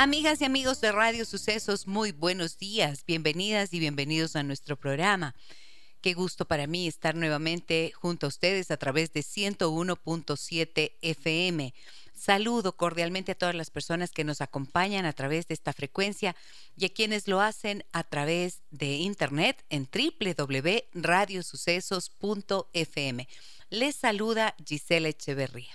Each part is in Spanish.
Amigas y amigos de Radio Sucesos, muy buenos días, bienvenidas y bienvenidos a nuestro programa. Qué gusto para mí estar nuevamente junto a ustedes a través de 101.7 FM. Saludo cordialmente a todas las personas que nos acompañan a través de esta frecuencia y a quienes lo hacen a través de internet en www.radiosucesos.fm. Les saluda Gisela Echeverría.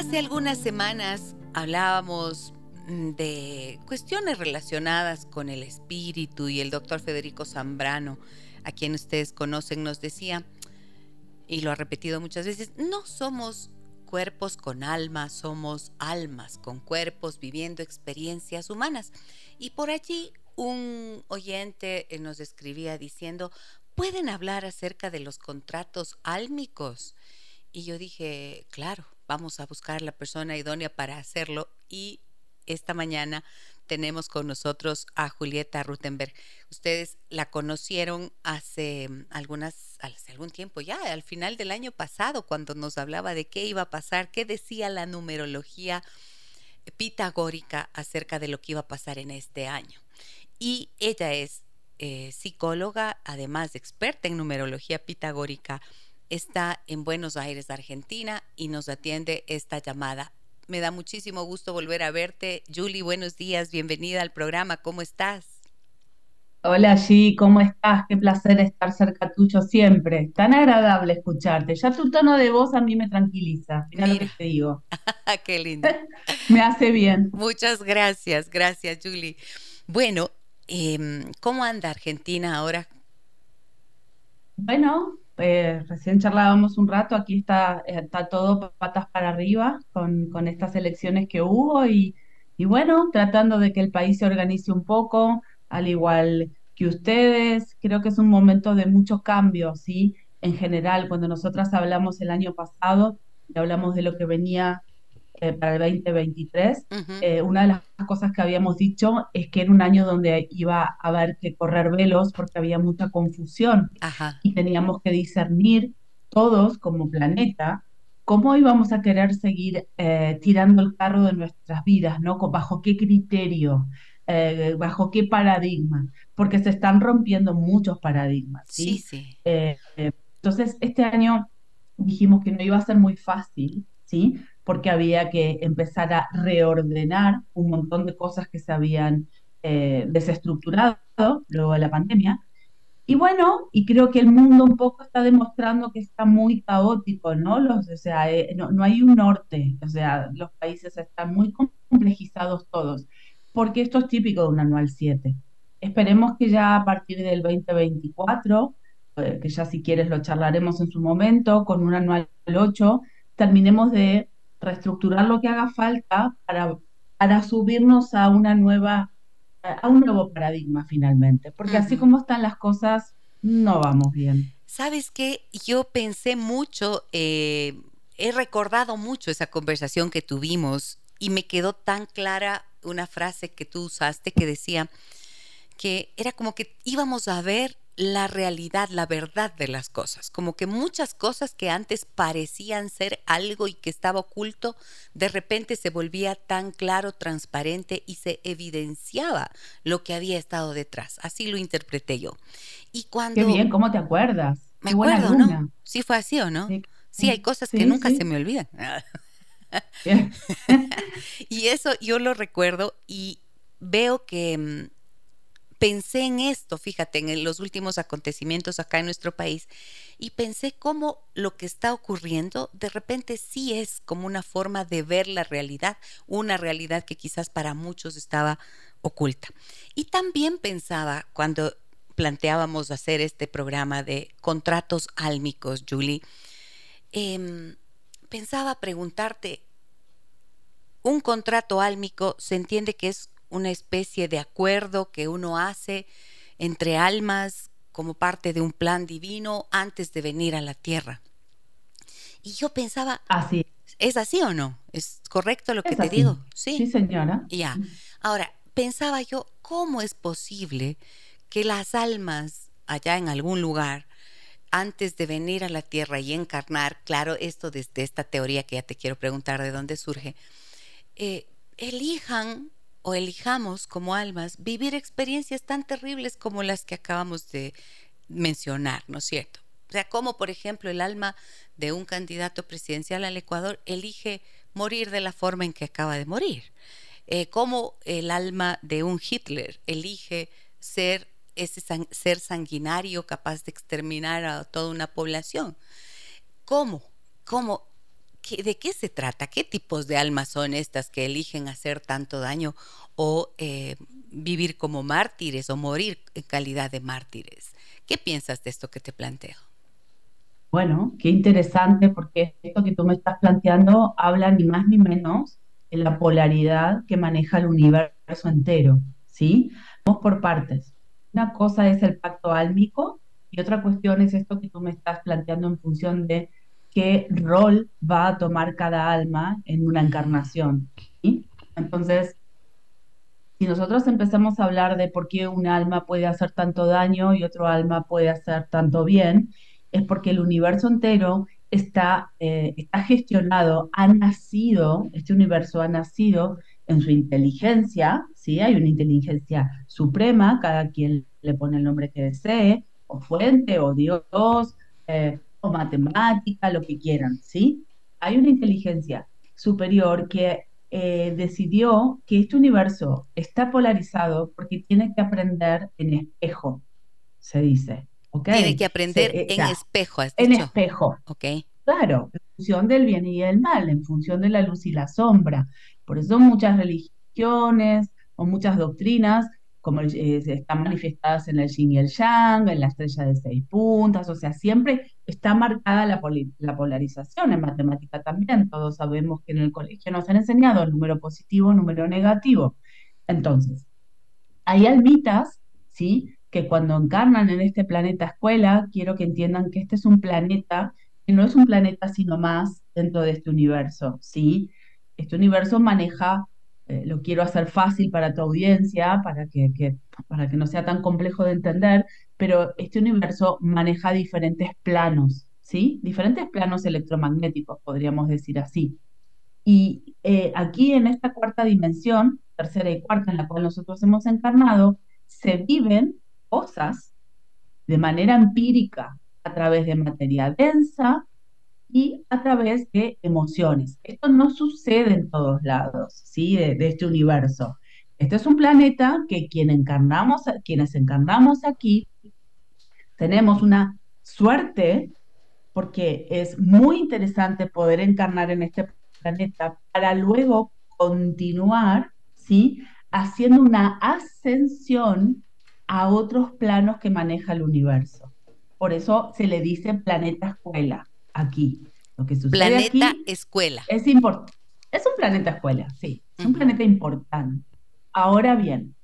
Hace algunas semanas hablábamos Mm, de cuestiones relacionadas con el espíritu y el doctor Federico Zambrano, a quien ustedes conocen, nos decía, y lo ha repetido muchas veces, no somos cuerpos con almas, somos almas con cuerpos viviendo experiencias humanas. Y por allí un oyente nos escribía diciendo, ¿pueden hablar acerca de los contratos álmicos? Y yo dije, claro, vamos a buscar la persona idónea para hacerlo y esta mañana tenemos con nosotros a Julieta Rutenberg. Ustedes la conocieron hace mm, algunas, hace algún tiempo ya, al final del año pasado, cuando nos hablaba de qué iba a pasar, qué decía la numerología pitagórica acerca de lo que iba a pasar en este año. Y ella es eh, psicóloga, además de experta en numerología pitagórica, está en Buenos Aires, Argentina, y nos atiende esta llamada me da muchísimo gusto volver a verte. Julie, buenos días, bienvenida al programa. ¿Cómo estás? Hola G, ¿cómo estás? Qué placer estar cerca tuyo siempre. Tan agradable escucharte. Ya tu tono de voz a mí me tranquiliza. Mira, lo que te digo. Qué lindo. me hace bien. Muchas gracias, gracias Julie. Bueno, em, ¿cómo anda Argentina ahora? Bueno, eh, recién charlábamos un rato, aquí está, eh, todo patas para arriba con, estas elecciones que hubo y, bueno, tratando de que el país se organice un poco, al igual que ustedes. Creo que es un momento de mucho cambio, ¿sí? En general, cuando nosotras hablamos el año pasado hablamos de lo que venía eh, para el 2023, eh, una de las cosas que habíamos dicho es que era un año donde iba a haber que correr velos porque había mucha confusión y teníamos que discernir todos como planeta cómo íbamos a querer seguir eh, tirando el carro de nuestras vidas, ¿no? Bajo qué criterio, bajo qué paradigma, porque se están rompiendo muchos paradigmas. Sí, sí. entonces, este año dijimos que no iba a ser muy fácil, ¿sí? Porque había que empezar a reordenar un montón de cosas que se habían eh, desestructurado luego de la pandemia. Y bueno, y creo que el mundo un poco está demostrando que está muy caótico, ¿no? Los, o sea, eh, no, no, hay un norte, o sea, los países están muy complejizados todos, porque esto es típico de un anual 7. Esperemos que ya a partir del 2024, eh, que ya si quieres lo charlaremos en su momento, con un anual 8, terminemos de reestructurar lo que haga falta para, para subirnos a una nueva, a un nuevo paradigma finalmente, porque así como están las cosas, no vamos bien. ¿Sabes qué? Yo pensé mucho, eh, he recordado mucho esa conversación que tuvimos y me quedó tan clara una frase que tú usaste que decía que era como que íbamos a ver la realidad, la verdad de las cosas. Como que muchas cosas que antes parecían ser algo y que estaba oculto, de repente se volvía tan claro, transparente y se evidenciaba lo que había estado detrás. Así lo interpreté yo. Y cuando... Qué bien, ¿cómo te acuerdas? Me acuerdo, ¿no? Sí fue así o no. Sí, hay cosas que nunca se me olvidan. y eso yo lo recuerdo y veo que mm, pensé en esto, fíjate, en los últimos acontecimientos acá en nuestro país, y pensé cómo lo que está ocurriendo de repente sí es como una forma de ver la realidad, una realidad que quizás para muchos estaba oculta. Y también pensaba cuando planteábamos hacer este programa de contratos álmicos, Julie, em, pensaba preguntarte, un contrato álmico se entiende que es una especie de acuerdo que uno hace entre almas como parte de un plan divino antes de venir a la tierra. Y yo pensaba, así. ¿es así o no? ¿Es correcto lo que te digo? Sí. Sí, señora. Ya. Ahora, pensaba yo, ¿cómo es posible que las almas allá en algún lugar, antes de venir a la tierra y encarnar, claro, esto desde esta teoría que ya te quiero preguntar de dónde surge, eh, elijan o elijamos como almas vivir experiencias tan terribles como las que acabamos de mencionar, ¿no es cierto? O sea, como por ejemplo el alma de un candidato presidencial al Ecuador elige morir de la forma en que acaba de morir. Eh, como el alma de un Hitler elige ser ese ser sanguinario capaz de exterminar a toda una población. ¿Cómo? ¿Cómo? ¿De qué se trata? ¿Qué tipos de almas son estas que eligen hacer tanto daño o eh, vivir como mártires o morir en calidad de mártires? ¿Qué piensas de esto que te planteo? Bueno, qué interesante porque esto que tú me estás planteando habla ni más ni menos de la polaridad que maneja el universo entero, ¿sí? Vamos por partes. Una cosa es el pacto álmico y otra cuestión es esto que tú me estás planteando en función de qué rol va a tomar cada alma en una encarnación. Entonces, si nosotros empezamos a hablar de por qué un alma puede hacer tanto daño y otro alma puede hacer tanto bien, es porque el universo entero está, eh, está gestionado, ha nacido, este universo ha nacido en su inteligencia, ¿sí? Hay una inteligencia suprema, cada quien le pone el nombre que desee, o fuente, o Dios, eh, o matemática, lo que quieran, ¿sí? Hay una inteligencia superior que eh, decidió que este universo está polarizado porque tiene que aprender en espejo, se dice. Tiene que aprender eh, en espejo. en espejo. Ok. Claro, en función del bien y el mal, en función de la luz y la sombra. Por eso muchas religiones o muchas doctrinas como eh, están manifestadas en el yin y el yang, en la estrella de seis puntas, o sea, siempre está marcada la, la, polarización en matemática también. Todos sabemos que en el colegio nos han enseñado número positivo, número negativo. Entonces, hay almitas, ¿sí? Que cuando encarnan en este planeta escuela, quiero que entiendan que este es un planeta que no es un planeta sino más dentro de este universo, ¿sí? Este universo maneja eh, lo quiero hacer fácil para tu audiencia, para que, para que no sea tan complejo de entender, pero este universo maneja diferentes planos, ¿sí? Diferentes planos electromagnéticos, podríamos decir así. Y eh, aquí en esta cuarta dimensión, tercera y cuarta en la cual nosotros hemos encarnado, se viven cosas de manera empírica a través de materia densa, y a través de emociones. Esto no sucede en todos lados, ¿sí? De, este universo. Este es un planeta que quien encarnamos, quienes encarnamos aquí tenemos una suerte porque es muy interesante poder encarnar en este planeta para luego continuar, ¿sí? Haciendo una ascensión a otros planos que maneja el universo. Por eso se le dice planeta escuela aquí. Lo que sucede planeta escuela. Es importante. Es un planeta escuela, sí. Es un planeta importante. Ahora bien,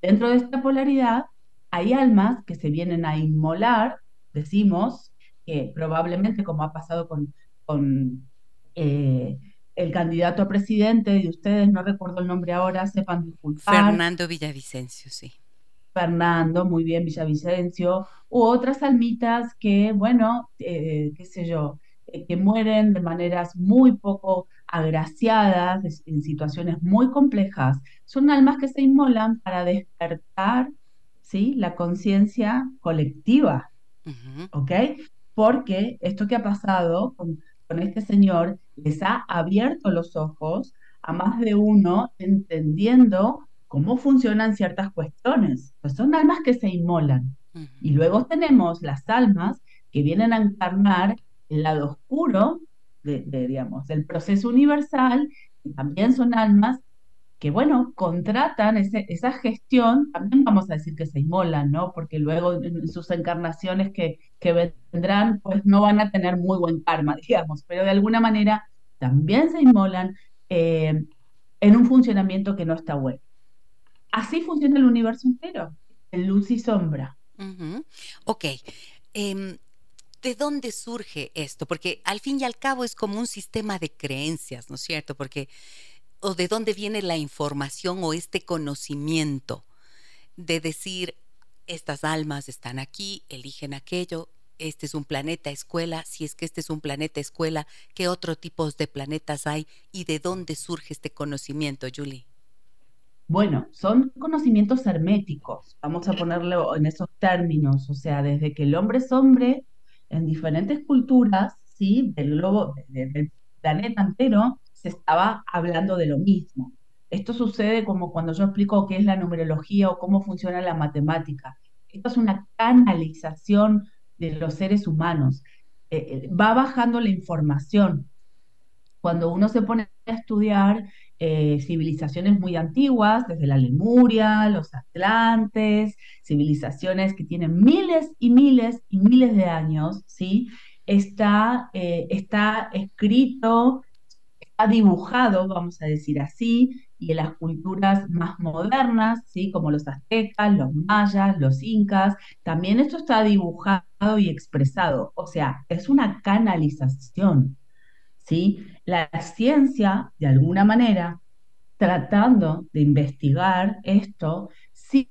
dentro de esta polaridad hay almas que se vienen a inmolar, decimos, que probablemente como ha pasado con, con eh, el candidato a presidente de ustedes, no recuerdo el nombre ahora, sepan disculpar. Fernando Villavicencio, sí. Fernando, muy bien, Villavicencio, u otras almitas que, bueno, eh, qué sé yo, eh, que mueren de maneras muy poco agraciadas, en situaciones muy complejas, son almas que se inmolan para despertar ¿sí? la conciencia colectiva, ¿ok? Porque esto que ha pasado con, con este señor les ha abierto los ojos a más de uno entendiendo cómo funcionan ciertas cuestiones. Pues son almas que se inmolan. Y luego tenemos las almas que vienen a encarnar el lado oscuro de, digamos, del proceso universal, y también son almas que bueno, contratan esa gestión, también vamos a decir que se inmolan, ¿no? Porque luego en sus encarnaciones que, que vendrán, pues no van a tener muy buen karma, digamos, pero de alguna manera también se inmolan eh, en un funcionamiento que no está bueno. Así funciona el universo entero, en luz y sombra. Ok. Em, ¿De dónde surge esto? Porque al fin y al cabo es como un sistema de creencias, ¿no es cierto? Porque o de dónde viene la información o este conocimiento de decir, estas almas están aquí, eligen aquello, este es un planeta escuela, si es que este es un planeta escuela, ¿qué otro tipos de planetas hay y de dónde surge este conocimiento, Julie? Bueno, son conocimientos herméticos, vamos a ponerlo en esos términos, o sea, desde que el hombre es hombre en diferentes culturas, ¿sí? Del globo, del planeta entero, se estaba hablando de lo mismo. Esto sucede como cuando yo explico qué es la numerología o cómo funciona la matemática. Esto es una canalización de los seres humanos. Eh, eh, va bajando la información. Cuando uno se pone a estudiar eh, civilizaciones muy antiguas, desde la Lemuria, los Atlantes, civilizaciones que tienen miles y miles y miles de años, ¿sí? Está, está escrito dibujado, vamos a decir así, y en las culturas más modernas, ¿sí? como los aztecas, los mayas, los incas, también esto está dibujado y expresado, o sea, es una canalización. ¿Sí? La ciencia, de alguna manera, tratando de investigar esto, sí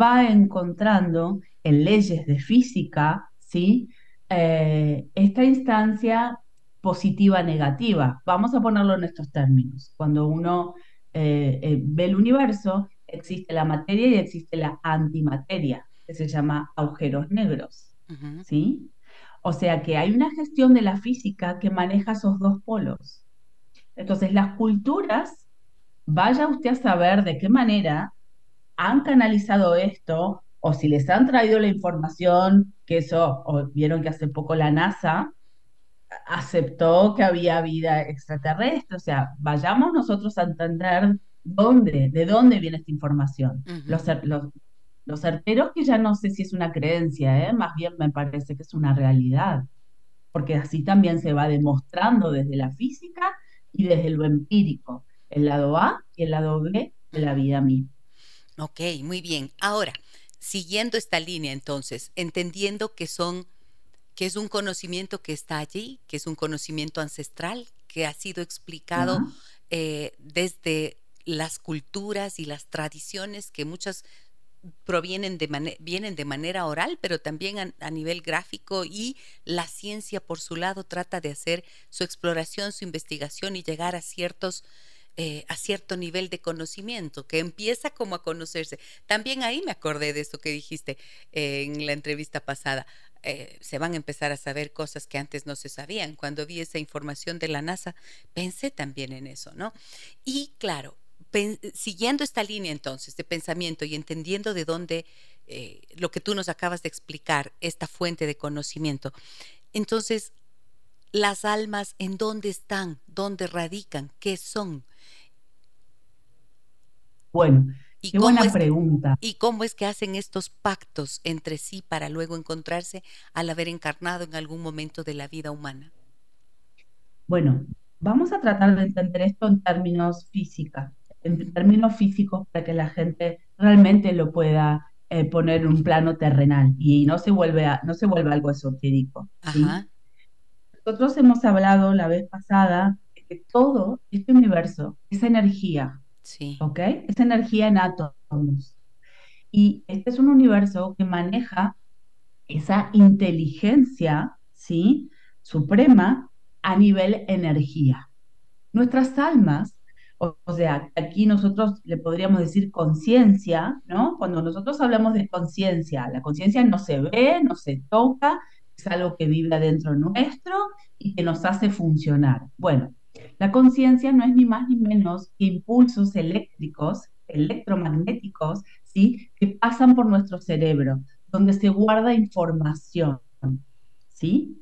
va encontrando en leyes de física, ¿sí? Eh, esta instancia positiva, negativa. Vamos a ponerlo en estos términos. Cuando uno eh, eh, ve el universo, existe la materia y existe la antimateria, que se llama agujeros negros. ¿Sí? O sea que hay una gestión de la física que maneja esos dos polos. Entonces, las culturas, vaya usted a saber de qué manera han canalizado esto o si les han traído la información, que eso, o vieron que hace poco la NASA aceptó que había vida extraterrestre. O sea, vayamos nosotros a entender dónde, de dónde viene esta información. los, los, certeros que ya no sé si es una creencia, ¿eh? más bien me parece que es una realidad, porque así también se va demostrando desde la física y desde lo empírico, el lado A y el lado B de la vida misma. Ok, muy bien. Ahora, siguiendo esta línea entonces, entendiendo que son que es un conocimiento que está allí, que es un conocimiento ancestral, que ha sido explicado eh, desde las culturas y las tradiciones que muchas provienen de, vienen de manera oral, pero también a, nivel gráfico y la ciencia por su lado trata de hacer su exploración, su investigación y llegar a ciertos eh, a cierto nivel de conocimiento, que empieza como a conocerse. También ahí me acordé de eso que dijiste eh, en la entrevista pasada. Eh, se van a empezar a saber cosas que antes no se sabían. Cuando vi esa información de la NASA, pensé también en eso, ¿no? Y claro, siguiendo esta línea entonces de pensamiento y entendiendo de dónde eh, lo que tú nos acabas de explicar, esta fuente de conocimiento, entonces, las almas, ¿en dónde están? ¿Dónde radican? ¿Qué son? Bueno, Qué buena pregunta. ¿Y cómo es que hacen estos pactos entre sí para luego encontrarse al haber encarnado en algún momento de la vida humana? Bueno, vamos a tratar de entender esto en términos física, en términos físicos para que la gente realmente lo pueda eh, poner en un plano terrenal y no se vuelve no se vuelve algo esotérico. Nosotros hemos hablado la vez pasada de que todo este universo es energía, Sí. ¿Ok? Es energía en átomos. Y este es un universo que maneja esa inteligencia, ¿sí? Suprema a nivel energía. Nuestras almas, o, sea, aquí nosotros le podríamos decir conciencia, ¿no? Cuando nosotros hablamos de conciencia, la conciencia no se ve, no se toca, es algo que vive adentro nuestro y que nos hace funcionar. Bueno, la conciencia no es ni más ni menos que impulsos eléctricos, electromagnéticos, ¿sí? que pasan por nuestro cerebro, donde se guarda información. ¿sí?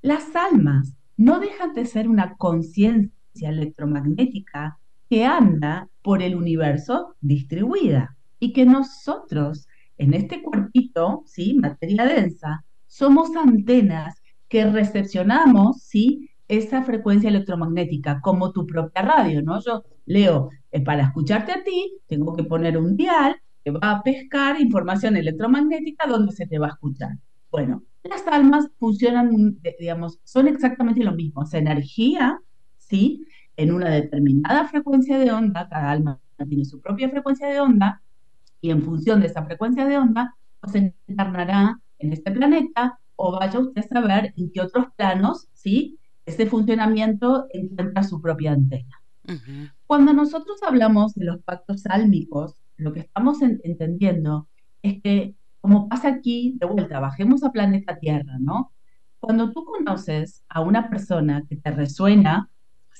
Las almas no dejan de ser una conciencia electromagnética que anda por el universo distribuida y que nosotros en este cuerpito, ¿sí? materia densa, somos antenas que recepcionamos ¿sí? esa frecuencia electromagnética, como tu propia radio, ¿no? Yo, Leo, eh, para escucharte a ti, tengo que poner un dial que va a pescar información electromagnética donde se te va a escuchar. Bueno, las almas funcionan, digamos, son exactamente lo mismo, es energía, ¿sí? En una determinada frecuencia de onda, cada alma tiene su propia frecuencia de onda, y en función de esa frecuencia de onda, pues se encarnará en este planeta o vaya usted a saber en qué otros planos, ¿sí? Ese funcionamiento encuentra su propia antena. Cuando nosotros hablamos de los pactos álmicos, lo que estamos entendiendo es que, como pasa aquí, de vuelta, bajemos a planeta Tierra, ¿no? Cuando tú conoces a una persona que te resuena,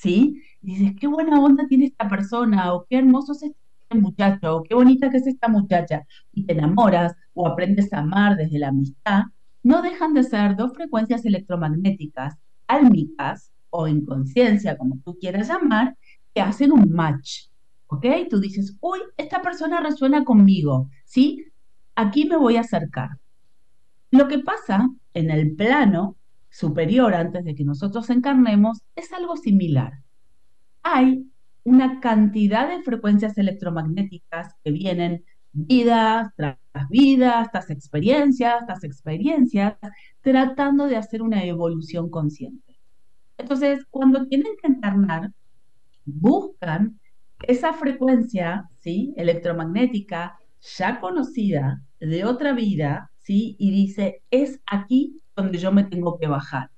¿sí? Y dices, qué buena onda tiene esta persona, o qué hermoso es este muchacho, o qué bonita que es esta muchacha, y te enamoras o aprendes a amar desde la amistad, no dejan de ser dos frecuencias electromagnéticas, álmicas o en conciencia, como tú quieras llamar, que hacen un match. ¿Ok? Tú dices, uy, esta persona resuena conmigo, ¿sí? Aquí me voy a acercar. Lo que pasa en el plano superior antes de que nosotros encarnemos es algo similar. Hay una cantidad de frecuencias electromagnéticas que vienen vidas tras vidas, tras experiencias, tras experiencias, tratando de hacer una evolución consciente. Entonces, cuando tienen que encarnar, buscan esa frecuencia ¿sí? electromagnética ya conocida de otra vida, ¿sí? y dice, es aquí donde yo me tengo que bajar.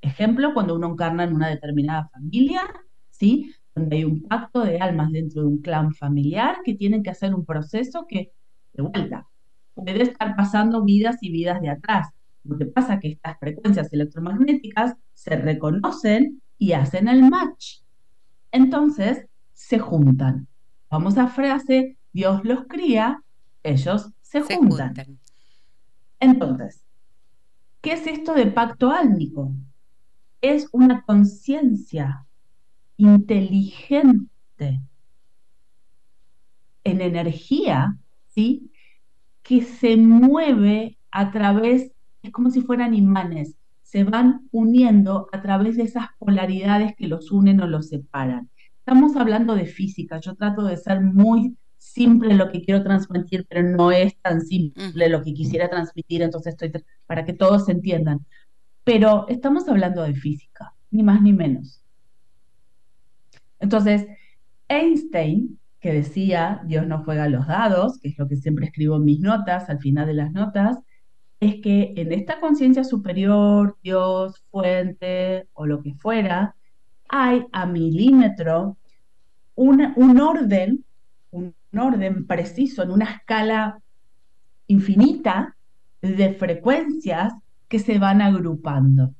Ejemplo, cuando uno encarna en una determinada familia, ¿sí? donde hay un pacto de almas dentro de un clan familiar que tienen que hacer un proceso que, de vuelta, puede estar pasando vidas y vidas de atrás. Lo que pasa es que estas frecuencias electromagnéticas se reconocen y hacen el match. Entonces, se juntan. Vamos a frase, Dios los cría, ellos se, juntan. Entonces, ¿qué es esto de pacto álmico? Es una conciencia inteligente en energía, ¿sí? Que se mueve a través, es como si fueran imanes, se van uniendo a través de esas polaridades que los unen o los separan. Estamos hablando de física, yo trato de ser muy simple lo que quiero transmitir, pero no es tan simple lo que quisiera transmitir, entonces estoy para que todos se entiendan. Pero estamos hablando de física, ni más ni menos. Entonces, Einstein, que decía, Dios no juega los dados, que es lo que siempre escribo en mis notas, al final de las notas, es que en esta conciencia superior, Dios, fuente o lo que fuera, hay a milímetro un orden, orden preciso en una escala infinita de frecuencias que se van agrupando.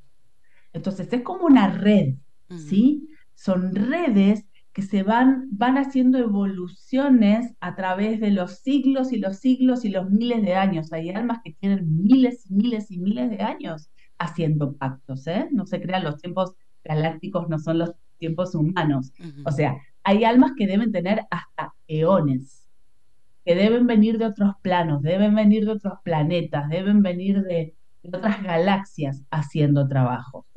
Entonces es como una red, ¿sí? Son redes que se van, van haciendo evoluciones a través de los siglos y los siglos y los miles de años. Hay almas que tienen miles y miles y miles de años haciendo pactos, ¿eh? No se crean, los tiempos galácticos no son los tiempos humanos. O sea, hay almas que deben tener hasta eones, que deben venir de otros planos, deben venir de otros planetas, deben venir de, otras galaxias haciendo trabajo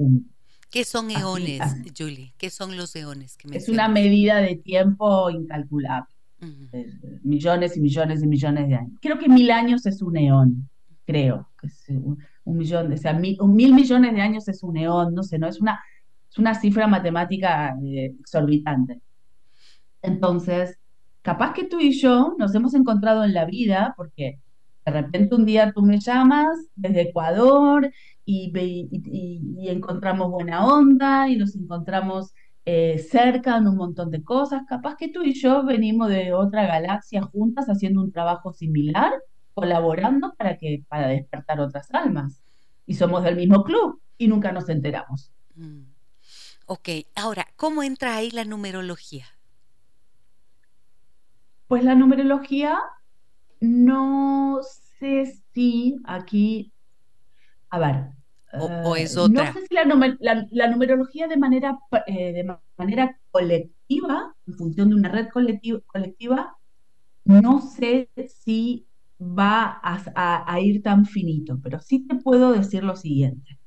¿Qué son eones, Julie? ¿Qué son los eones? Que es una medida de tiempo incalculable. Millones y millones y millones de años. Creo que mil años es un eón, creo. Que es un, millón, o sea, mil, millones de años es un eón, no sé, no es una, es una cifra matemática eh, exorbitante. Entonces, capaz que tú y yo nos hemos encontrado en la vida porque de repente un día tú me llamas desde Ecuador y, encontramos buena onda y nos encontramos eh, cerca en un montón de cosas. Capaz que tú y yo venimos de otra galaxia juntas haciendo un trabajo similar, colaborando para, que, para despertar otras almas. Y somos del mismo club y nunca nos enteramos. Mm. Ok, ahora, ¿cómo entra ahí la numerología? Pues la numerología, no sé si aquí, a ver. O, es otra. No sé si la, numerología de manera, eh, de manera colectiva, en función de una red colectiva, no sé si va a, ir tan finito, pero sí te puedo decir lo siguiente.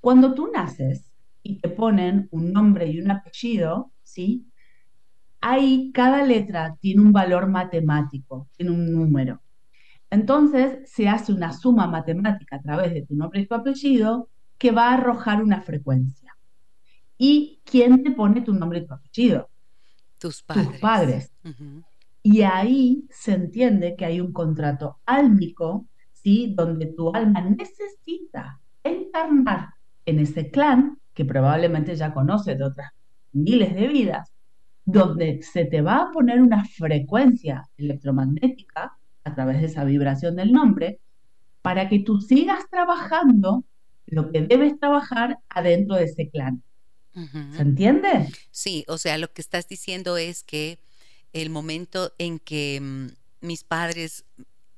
Cuando tú naces y te ponen un nombre y un apellido, ¿sí? Ahí cada letra tiene un valor matemático, tiene un número. Entonces se hace una suma matemática a través de tu nombre y tu apellido que va a arrojar una frecuencia. ¿Y quién te pone tu nombre y tu apellido? Tus padres. Tus padres. Y ahí se entiende que hay un contrato álmico, ¿sí? Donde tu alma necesita encarnar en ese clan, que probablemente ya conoces de otras miles de vidas, donde se te va a poner una frecuencia electromagnética a través de esa vibración del nombre, para que tú sigas trabajando lo que debes trabajar adentro de ese clan. ¿Se entiende? Sí, o sea, lo que estás diciendo es que el momento en que mm, mis padres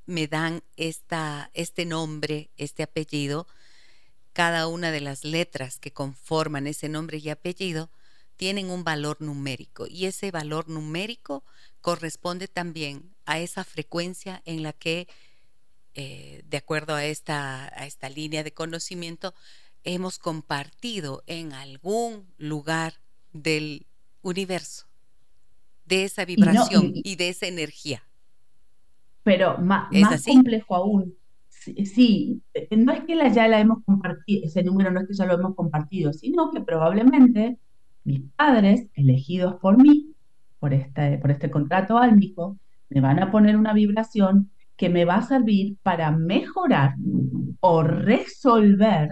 me dan esta, este nombre, este apellido, cada una de las letras que conforman ese nombre y apellido tienen un valor numérico y ese valor numérico corresponde también a esa frecuencia en la que, eh, de acuerdo a esta, a esta línea de conocimiento, hemos compartido en algún lugar del universo, de esa vibración y, de esa energía. Pero más, complejo aún. Sí, eh, no es que la, ya la hemos compartido, ese número no es que ya lo hemos compartido, sino que probablemente mis padres, elegidos por mí, por este, por este contrato álmico, me van a poner una vibración que me va a servir para mejorar o resolver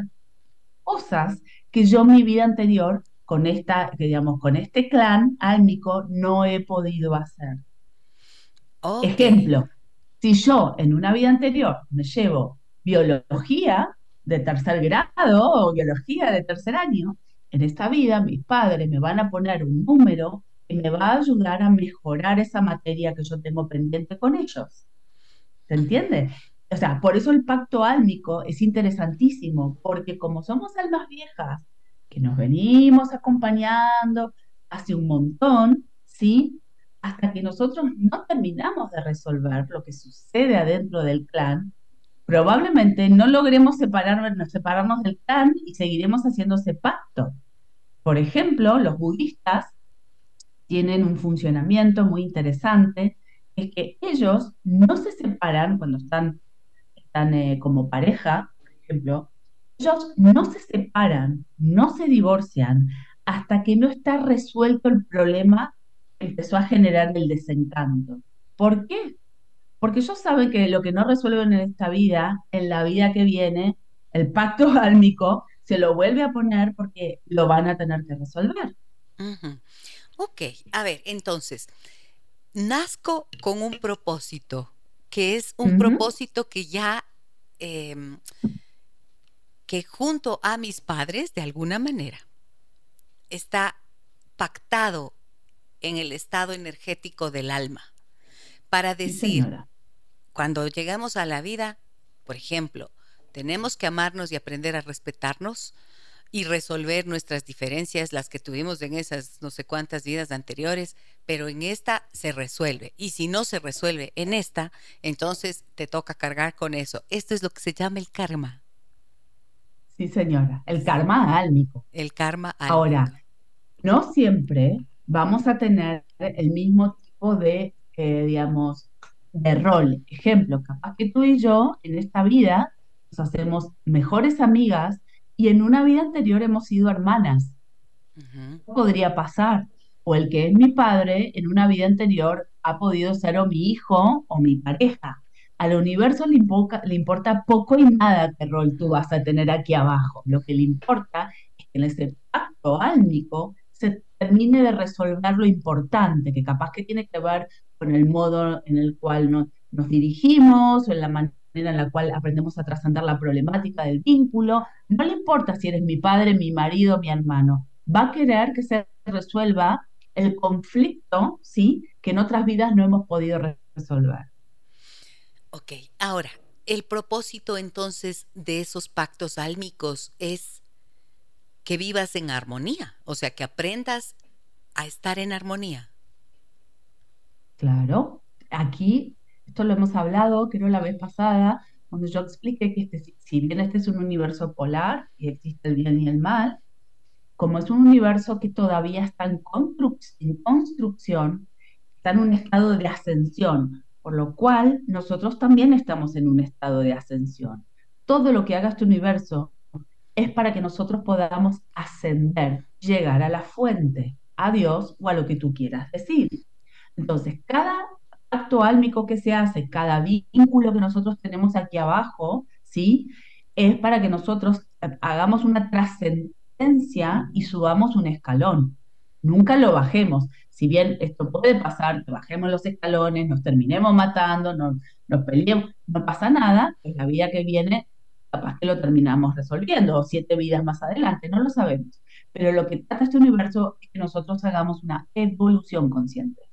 cosas que yo en mi vida anterior con esta, digamos, con este clan álmico no he podido hacer. Ejemplo, si yo en una vida anterior me llevo biología de tercer grado o biología de tercer año, en esta vida mis padres me van a poner un número que me va a ayudar a mejorar esa materia que yo tengo pendiente con ellos. ¿Se entiende? O sea, por eso el pacto álmico es interesantísimo, porque como somos almas viejas, que nos venimos acompañando hace un montón, ¿sí? Hasta que nosotros no terminamos de resolver lo que sucede adentro del clan, probablemente no logremos separarnos, del clan y seguiremos haciendo ese pacto. Por ejemplo, los budistas tienen un funcionamiento muy interesante, es que ellos no se separan cuando están están eh, como pareja, por ejemplo, ellos no se separan, no se divorcian hasta que no está resuelto el problema que empezó a generar el desencanto. ¿Por qué? Porque ellos saben que lo que no resuelven en esta vida, en la vida que viene, el pacto álmico se lo vuelve a poner porque lo van a tener que resolver. Ok, a ver, entonces, nazco con un propósito que es un propósito que ya, em, que junto a mis padres, de alguna manera, está pactado en el estado energético del alma. Para decir, cuando llegamos a la vida, por ejemplo, tenemos que amarnos y aprender a respetarnos, y resolver nuestras diferencias, las que tuvimos en esas no sé cuántas vidas anteriores, pero en esta se resuelve. Y si no se resuelve en esta, entonces te toca cargar con eso. Esto es lo que se llama el karma. Sí, señora, el karma álmico. El karma álmico. Ahora, no siempre vamos a tener el mismo tipo de, eh, digamos, de rol. Ejemplo, capaz que tú y yo en esta vida nos hacemos mejores amigas y en una vida anterior hemos sido hermanas. Podría pasar. O el que es mi padre en una vida anterior ha podido ser o mi hijo o mi pareja. Al universo le, le importa poco y nada qué rol tú vas a tener aquí abajo. Lo que le importa es que en ese pacto álmico se termine de resolver lo importante, que capaz que tiene que ver con el modo en el cual nos, dirigimos o en la manera en la cual aprendemos a trascender la problemática del vínculo. No le importa si eres mi padre, mi marido, mi hermano. Va a querer que se resuelva el conflicto, ¿sí? Que en otras vidas no hemos podido resolver. Ok, ahora, el propósito entonces de esos pactos álmicos es que vivas en armonía, o sea, que aprendas a estar en armonía. Claro, aquí, esto lo hemos hablado, creo la vez pasada, cuando yo expliqué que este, si bien este es un universo polar y existe el bien y el mal, como es un universo que todavía está en, en construcción, está en un estado de ascensión, por lo cual nosotros también estamos en un estado de ascensión. Todo lo que haga este universo es para que nosotros podamos ascender, llegar a la fuente, a Dios o a lo que tú quieras decir. Entonces, cada acto álmico que se hace, cada vínculo que nosotros tenemos aquí abajo, ¿sí? Es para que nosotros hagamos una trascendencia y subamos un escalón. Nunca lo bajemos. Si bien esto puede pasar, bajemos los escalones, nos terminemos matando, nos, nos peleemos, no pasa nada, es la vida que viene capaz que lo terminamos resolviendo, o siete vidas más adelante, no lo sabemos. Pero lo que trata este universo es que nosotros hagamos una evolución consciente.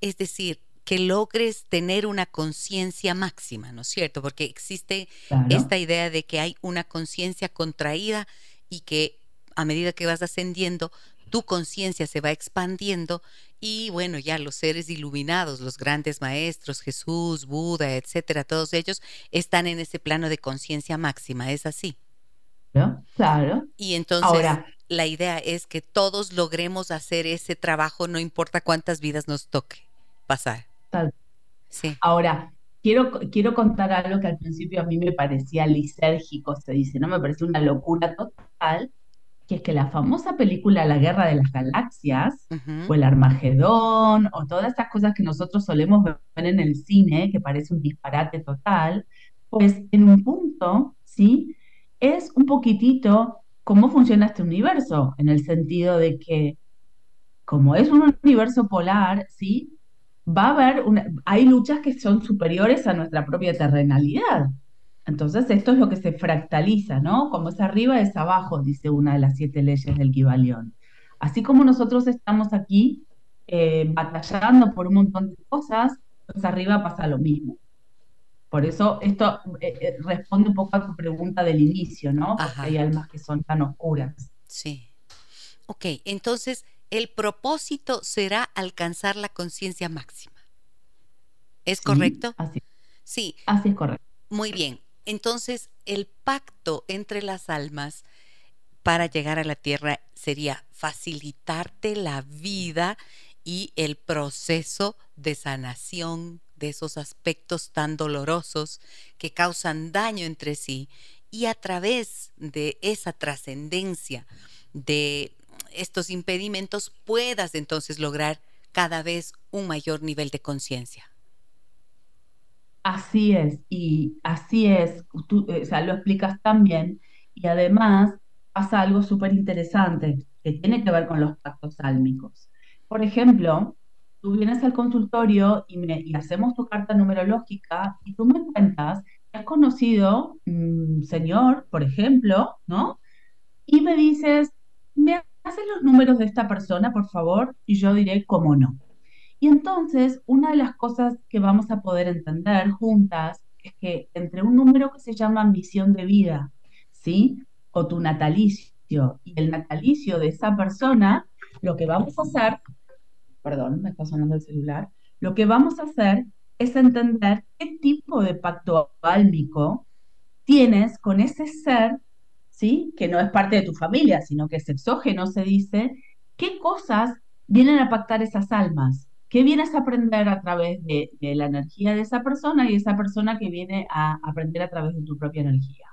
Es decir, que logres tener una conciencia máxima, ¿no es cierto? Porque existe esta idea de que hay una conciencia contraída y que a medida que vas ascendiendo, tu conciencia se va expandiendo y bueno, ya los seres iluminados, los grandes maestros, Jesús, Buda, etcétera, todos ellos están en ese plano de conciencia máxima, ¿es así? Claro. Y entonces la idea es que todos logremos hacer ese trabajo, no importa cuántas vidas nos toque pasar. Sí. Ahora, quiero, quiero contar algo que al principio a mí me parecía lisérgico, se dice, ¿no? Me pareció una locura total, que es que la famosa película La Guerra de las Galaxias, o el Armagedón, o todas estas cosas que nosotros solemos ver en el cine, que parece un disparate total, pues en un punto, ¿sí? Es un poquitito cómo funciona este universo, en el sentido de que, como es un universo polar, ¿sí? Va a haber, una, hay luchas que son superiores a nuestra propia terrenalidad. Entonces, esto es lo que se fractaliza, ¿no? Como es arriba, es abajo, dice una de las siete leyes del Kibalión. Así como nosotros estamos aquí eh, batallando por un montón de cosas, pues arriba pasa lo mismo. Por eso esto eh, eh, responde un poco a tu pregunta del inicio, ¿no? Porque hay almas que son tan oscuras. Sí. Ok, entonces el propósito será alcanzar la conciencia máxima. ¿Es correcto? Así. Sí. Así es correcto. Muy bien. Entonces, el pacto entre las almas para llegar a la tierra sería facilitarte la vida y el proceso de sanación de esos aspectos tan dolorosos que causan daño entre sí y a través de esa trascendencia de estos impedimentos puedas entonces lograr cada vez un mayor nivel de conciencia. Así es, y así es, tú, eh, o sea, lo explicas también, y además pasa algo súper interesante que tiene que ver con los pactos sálmicos. Por ejemplo, tú vienes al consultorio y, me, y hacemos tu carta numerológica y tú me cuentas que has conocido un señor, por ejemplo, ¿no? Y me dices, ¿me haces los números de esta persona, por favor? Y yo diré, ¿cómo no? Y entonces, una de las cosas que vamos a poder entender juntas es que entre un número que se llama misión de vida, ¿sí? O tu natalicio y el natalicio de esa persona, lo que vamos a hacer, perdón, me está sonando el celular, lo que vamos a hacer es entender qué tipo de pacto álmico tienes con ese ser, ¿sí? Que no es parte de tu familia, sino que es exógeno, se dice, qué cosas vienen a pactar esas almas. ¿Qué vienes a aprender a través de, la energía de esa persona y esa persona que viene a aprender a través de tu propia energía?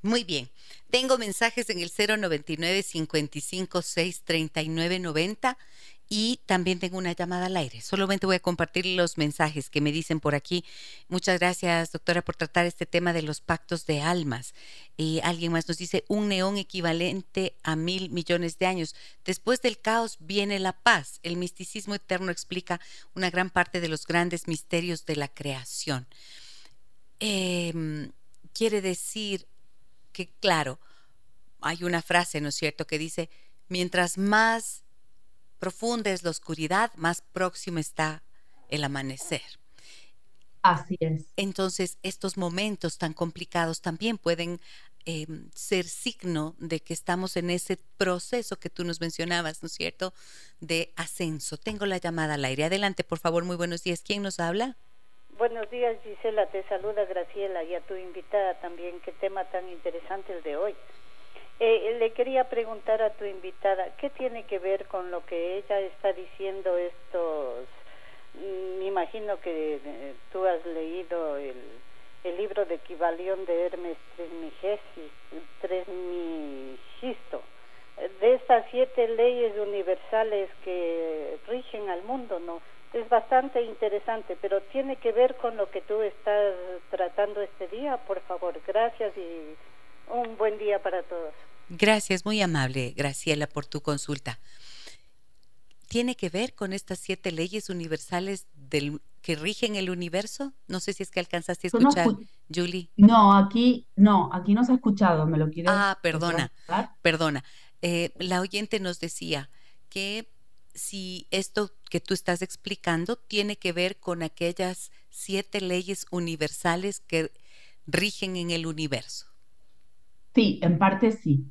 Muy bien. Tengo mensajes en el 099 55 6 39 90 y también tengo una llamada al aire. Solamente voy a compartir los mensajes que me dicen por aquí. Muchas gracias, doctora, por tratar este tema de los pactos de almas. Y alguien más nos dice, un neón equivalente a mil millones de años. Después del caos viene la paz. El misticismo eterno explica una gran parte de los grandes misterios de la creación. Em, quiere decir que, claro, hay una frase, ¿no es cierto?, que dice, mientras más profunda es la oscuridad, más próximo está el amanecer. Así es. Entonces, estos momentos tan complicados también pueden em, ser signo de que estamos en ese proceso que tú nos mencionabas, ¿no es cierto?, de ascenso. Tengo la llamada al aire. Adelante, por favor, muy buenos días. ¿Quién nos habla? Buenos días, Gisela. Te saluda Graciela y a tu invitada también. Qué tema tan interesante el de hoy. Eh, le quería preguntar a tu invitada, ¿qué tiene que ver con lo que ella está diciendo estos? Mm, me imagino que eh, tú has leído el, el libro de Equivalión de Hermes Trismegisto, de estas siete leyes universales que rigen al mundo, ¿no? Es bastante interesante, pero tiene que ver con lo que tú estás tratando este día, por favor. Gracias y un buen día para todos. Gracias, muy amable, Graciela, por tu consulta. ¿Tiene que ver con estas siete leyes universales del, que rigen el universo? No sé si es que alcanzaste a escuchar, Julie. No, aquí no, aquí no se ha escuchado, me lo quiero. Ah, perdona, perdona. Eh, la oyente nos decía que si esto que tú estás explicando tiene que ver con aquellas siete leyes universales que rigen en el universo. Sí, en parte sí.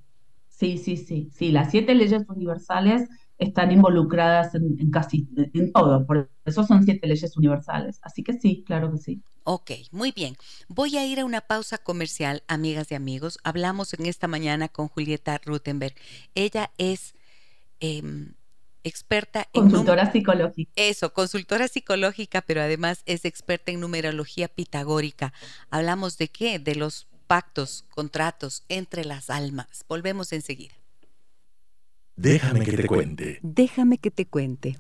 Sí, sí, sí. Sí, las siete leyes universales están involucradas en, casi en todo, por eso son siete leyes universales. Así que sí, claro que sí. Ok, muy bien. Voy a ir a una pausa comercial, amigas y amigos. Hablamos en esta mañana con Julieta Rutenberg. Ella es em, experta en... Consultora psicológica. Eso, consultora psicológica, pero además es experta en numerología pitagórica. ¿Hablamos de qué? De los pactos, contratos entre las almas. Volvemos enseguida. Déjame que te cuente. Déjame que te cuente.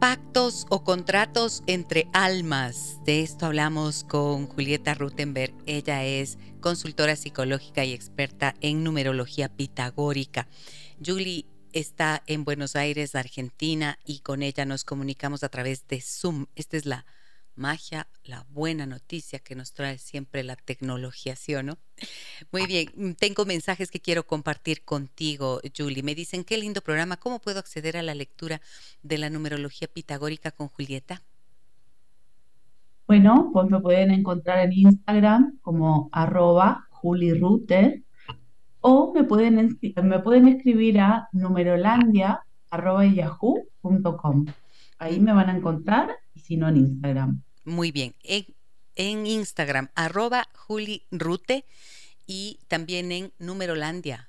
Pactos o contratos entre almas. De esto hablamos con Julieta Rutenberg. Ella es consultora psicológica y experta en numerología pitagórica. Julie está en Buenos Aires, Argentina, y con ella nos comunicamos a través de Zoom. Esta es la magia, la buena noticia que nos trae siempre la tecnología, ¿sí o no? Muy bien, tengo mensajes que quiero compartir contigo, Julie. Me dicen, qué lindo programa, ¿cómo puedo acceder a la lectura de la numerología pitagórica con Julieta? Bueno, pues me pueden encontrar en Instagram como arroba julirute o me pueden, me pueden escribir a numerolandia.yahoo.com. Ahí me van a encontrar y si no en Instagram. Muy bien. En, Instagram, arroba Juli Rute y también en Numerolandia.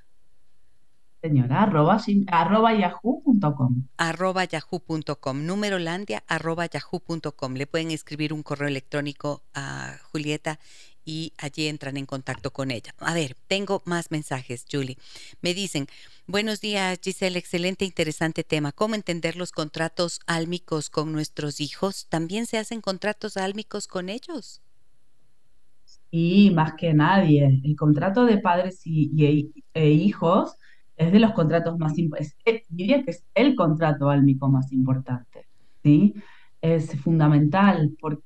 Señora, arroba, arroba yahoo.com. Arroba yahoo.com. Numerolandia arroba yahoo.com. Le pueden escribir un correo electrónico a Julieta y allí entran en contacto con ella. A ver, tengo más mensajes, Julie. Me dicen, buenos días, Giselle, excelente, interesante tema. ¿Cómo entender los contratos álmicos con nuestros hijos? ¿También se hacen contratos álmicos con ellos? Y más que nadie, el contrato de padres y, e hijos es de los contratos más importantes, diría que es el contrato álmico más importante, ¿sí? Es fundamental porque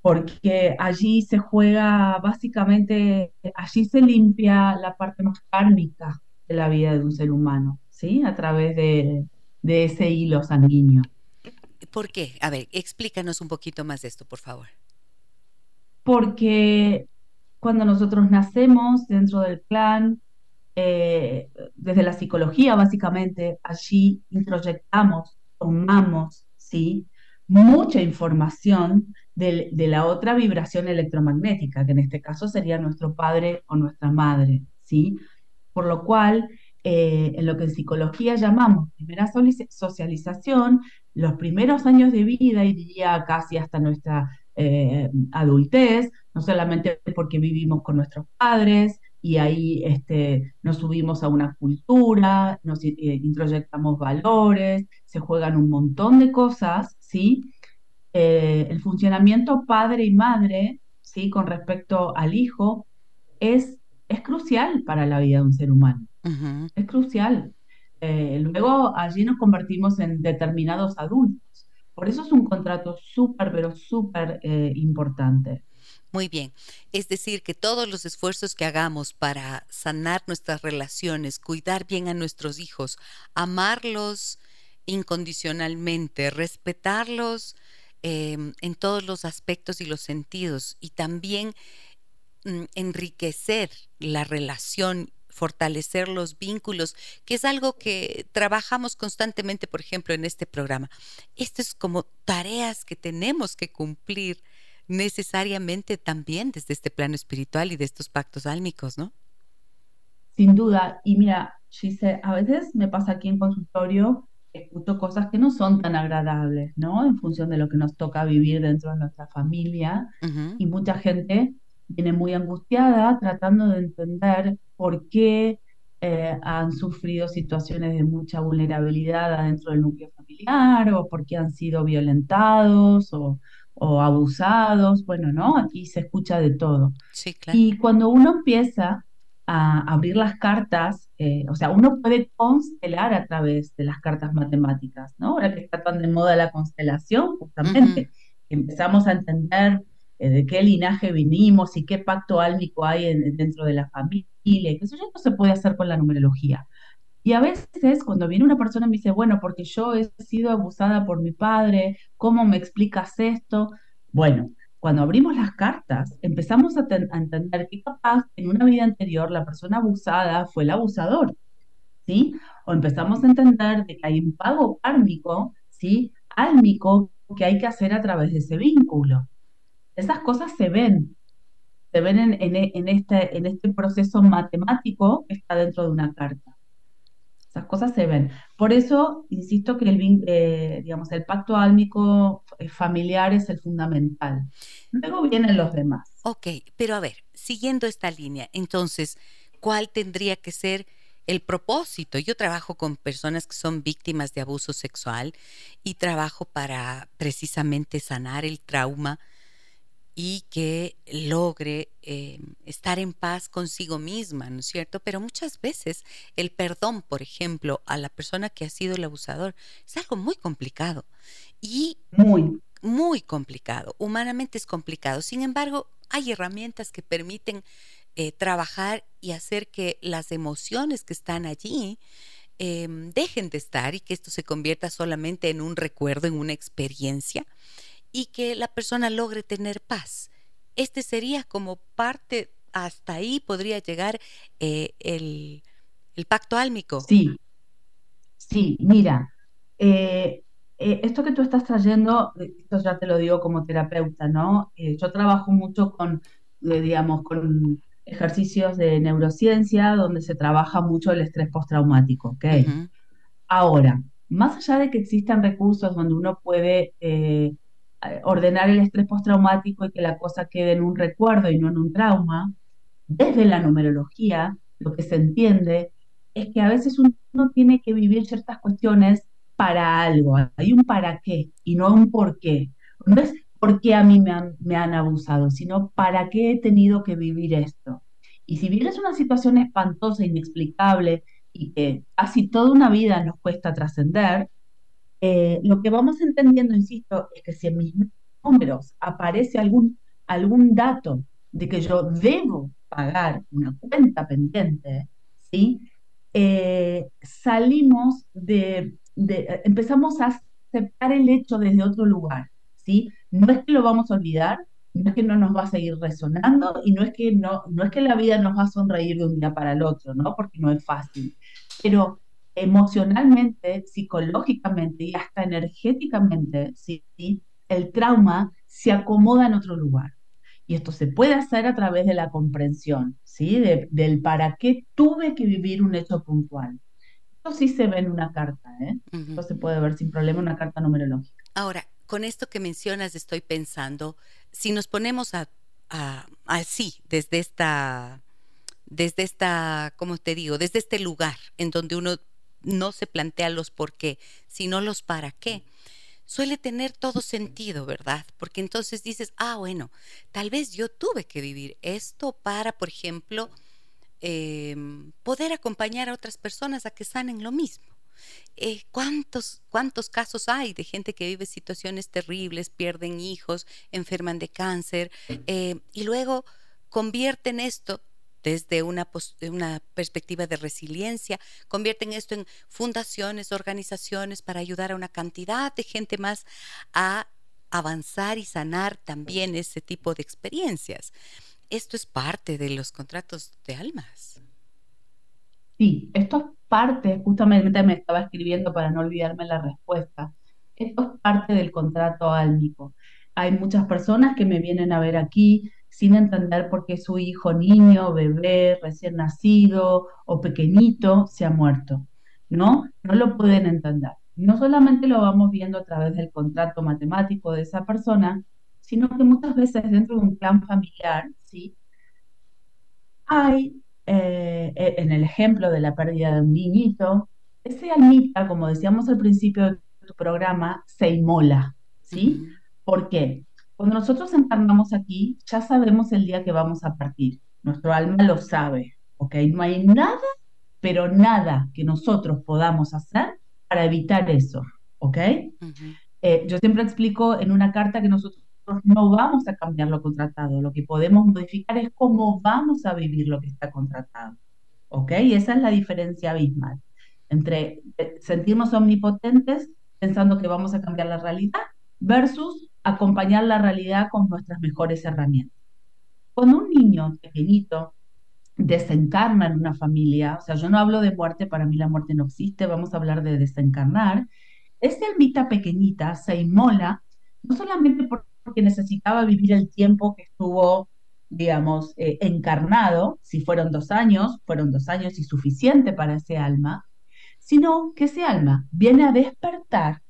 porque allí se juega básicamente, allí se limpia la parte más kármica de la vida de un ser humano, ¿sí? A través de, ese hilo sanguíneo. ¿Por qué? A ver, explícanos un poquito más de esto, por favor. Porque cuando nosotros nacemos dentro del clan, eh, desde la psicología básicamente, allí introyectamos, tomamos, ¿sí? Mucha información de, la otra vibración electromagnética, que en este caso sería nuestro padre o nuestra madre, ¿sí? Por lo cual, eh, en lo que en psicología llamamos primera socialización, los primeros años de vida, y diría casi hasta nuestra eh, adultez, no solamente porque vivimos con nuestros padres, y ahí este, nos subimos a una cultura, nos eh, introyectamos valores, se juegan un montón de cosas, ¿sí? Eh, el funcionamiento padre y madre, ¿sí? Con respecto al hijo, es, es crucial para la vida de un ser humano. Es crucial. Eh, luego allí nos convertimos en determinados adultos. Por eso es un contrato súper, pero súper importante. Muy bien. Es decir, que todos los esfuerzos que hagamos para sanar nuestras relaciones, cuidar bien a nuestros hijos, amarlos incondicionalmente, respetarlos em, en todos los aspectos y los sentidos y también mm, enriquecer la relación fortalecer los vínculos, que es algo que trabajamos constantemente, por ejemplo, en este programa. Esto es como tareas que tenemos que cumplir necesariamente también desde este plano espiritual y de estos pactos álmicos, ¿no? Sin duda. Y mira, Gise, a veces me pasa aquí en consultorio, escucho cosas que no son tan agradables, ¿no? En función de lo que nos toca vivir dentro de nuestra familia. Y mucha gente viene muy angustiada tratando de entender por qué eh, han sufrido situaciones de mucha vulnerabilidad dentro del núcleo familiar o por qué han sido violentados o, o abusados, bueno, ¿no? Aquí se escucha de todo. Sí, claro. Y cuando uno empieza a abrir las cartas, eh, o sea, uno puede constelar a través de las cartas matemáticas, ¿no? Ahora que está tan de moda la constelación, justamente, empezamos a entender eh, de qué linaje vinimos y qué pacto álmico hay dentro de la familia, que eso ya no se puede hacer con la numerología. Y a veces cuando viene una persona y me dice, bueno, porque yo he sido abusada por mi padre, ¿cómo me explicas esto? Bueno, cuando abrimos las cartas, empezamos a, entender que capaz en una vida anterior la persona abusada fue el abusador, ¿sí? O empezamos a entender que hay un pago kármico, ¿sí? Álmico que hay que hacer a través de ese vínculo. Esas cosas se ven, se ven en, en este, en este proceso matemático que está dentro de una carta. Esas cosas se ven. Por eso, insisto que el, eh, digamos, el pacto álmico eh, familiar es el fundamental. Luego vienen los demás. Ok, pero a ver, siguiendo esta línea, entonces, ¿cuál tendría que ser el propósito? Yo trabajo con personas que son víctimas de abuso sexual y trabajo para precisamente sanar el trauma y que logre eh, estar en paz consigo misma, ¿no es cierto? Pero muchas veces el perdón, por ejemplo, a la persona que ha sido el abusador es algo muy complicado y muy, muy complicado. Humanamente es complicado. Sin embargo, hay herramientas que permiten eh, trabajar y hacer que las emociones que están allí em, dejen de estar y que esto se convierta solamente en un recuerdo, en una experiencia y que la persona logre tener paz. Este sería como parte, hasta ahí podría llegar eh, el, pacto álmico. Sí, sí, mira, eh, eh, esto que tú estás trayendo, esto ya te lo digo como terapeuta, ¿no? yo trabajo mucho con, digamos, con ejercicios de neurociencia donde se trabaja mucho el estrés postraumático, ¿ok? Ahora, más allá de que existan recursos donde uno puede eh, ordenar el estrés postraumático y que la cosa quede en un recuerdo y no en un trauma, desde la numerología, lo que se entiende es que a veces uno tiene que vivir ciertas cuestiones para algo, hay un para qué y no un por qué. No es por qué a mí me han, me han abusado, sino para qué he tenido que vivir esto. Y si bien es una situación espantosa, inexplicable y que casi toda una vida nos cuesta trascender, eh, lo que vamos entendiendo, insisto, es que si en mis números aparece algún, algún dato de que yo debo pagar una cuenta pendiente, ¿sí? Eh, salimos de, empezamos a aceptar el hecho desde otro lugar, ¿sí? No es que lo vamos a olvidar, no es que no nos va a seguir resonando y no es que no, no es que la vida nos va a sonreír de un día para el otro, ¿no? Porque no es fácil. Pero emocionalmente, psicológicamente y hasta energéticamente, ¿sí? el trauma se acomoda en otro lugar. Y esto se puede hacer a través de la comprensión, ¿sí? del para qué tuve que vivir un hecho puntual. Esto sí se ve en una carta, ¿eh? Esto se puede ver sin problema en una carta numerológica. Ahora, con esto que mencionas, estoy pensando, si nos ponemos a, así, desde esta, desde esta, ¿cómo te digo? Desde este lugar en donde uno no se plantea los por qué, sino los para qué, suele tener todo sentido, ¿verdad? Porque entonces dices, ah, bueno, tal vez yo tuve que vivir esto para, por ejemplo, em, poder acompañar a otras personas a que sanen lo mismo. Eh, ¿cuántos, ¿Cuántos casos hay de gente que vive situaciones terribles, pierden hijos, enferman de cáncer eh, y luego convierten esto desde una, perspectiva de resiliencia, convierten esto en fundaciones, organizaciones para ayudar a una cantidad de gente más a avanzar y sanar también ese tipo de experiencias. Esto es parte de los contratos de almas. Sí, esto es parte, justamente me estaba escribiendo para no olvidarme la respuesta. Esto es parte del contrato álmico. Hay muchas personas que me vienen a ver aquí sin entender por qué su hijo, niño, bebé, recién nacido o pequeñito se ha muerto. ¿No? No lo pueden entender. No solamente lo vamos viendo a través del contrato matemático de esa persona, sino que muchas veces dentro de un plan familiar, ¿sí? Hay eh, e, en el ejemplo de la pérdida de un niñito, ese almita, como decíamos al principio de tu programa, se inmola, ¿sí? ¿Por qué? Cuando nosotros encarnamos aquí, ya sabemos el día que vamos a partir. Nuestro alma lo sabe, ¿ok? No hay nada, pero nada que nosotros podamos hacer para evitar eso, ¿ok? Eh, yo siempre explico en una carta que nosotros no vamos a cambiar lo contratado, lo que podemos modificar es cómo vamos a vivir lo que está contratado. ¿Ok? Y esa es la diferencia abismal entre eh, sentirnos omnipotentes pensando que vamos a cambiar la realidad versus acompañar la realidad con nuestras mejores herramientas. Cuando un niño pequeñito desencarna en una familia, o sea, yo no hablo de muerte, para mí la muerte no existe, vamos a hablar de desencarnar, esta almita pequeñita se inmola no solamente por porque necesitaba vivir el tiempo que estuvo, digamos, eh, encarnado, si fueron dos años, fueron dos años y suficiente para ese alma, sino que ese alma viene a despertar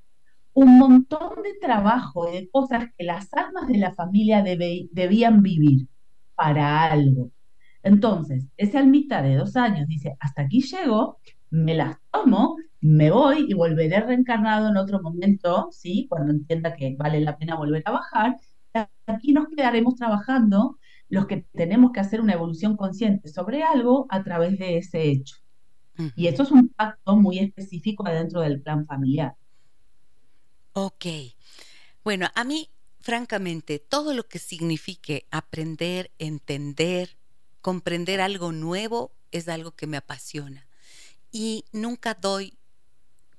un montón de trabajo y de cosas que las almas de la familia debían vivir para algo. Entonces, ese almita de dos años dice, hasta aquí llego, me las tomo, me voy y volveré reencarnado en otro momento, ¿sí? Cuando entienda que vale la pena volver a bajar. Aquí nos quedaremos trabajando los que tenemos que hacer una evolución consciente sobre algo a través de ese hecho. Y eso es un pacto muy específico adentro del plan familiar. Ok. Bueno, a mí, francamente, todo lo que signifique aprender, entender, comprender algo nuevo es algo que me apasiona y nunca doy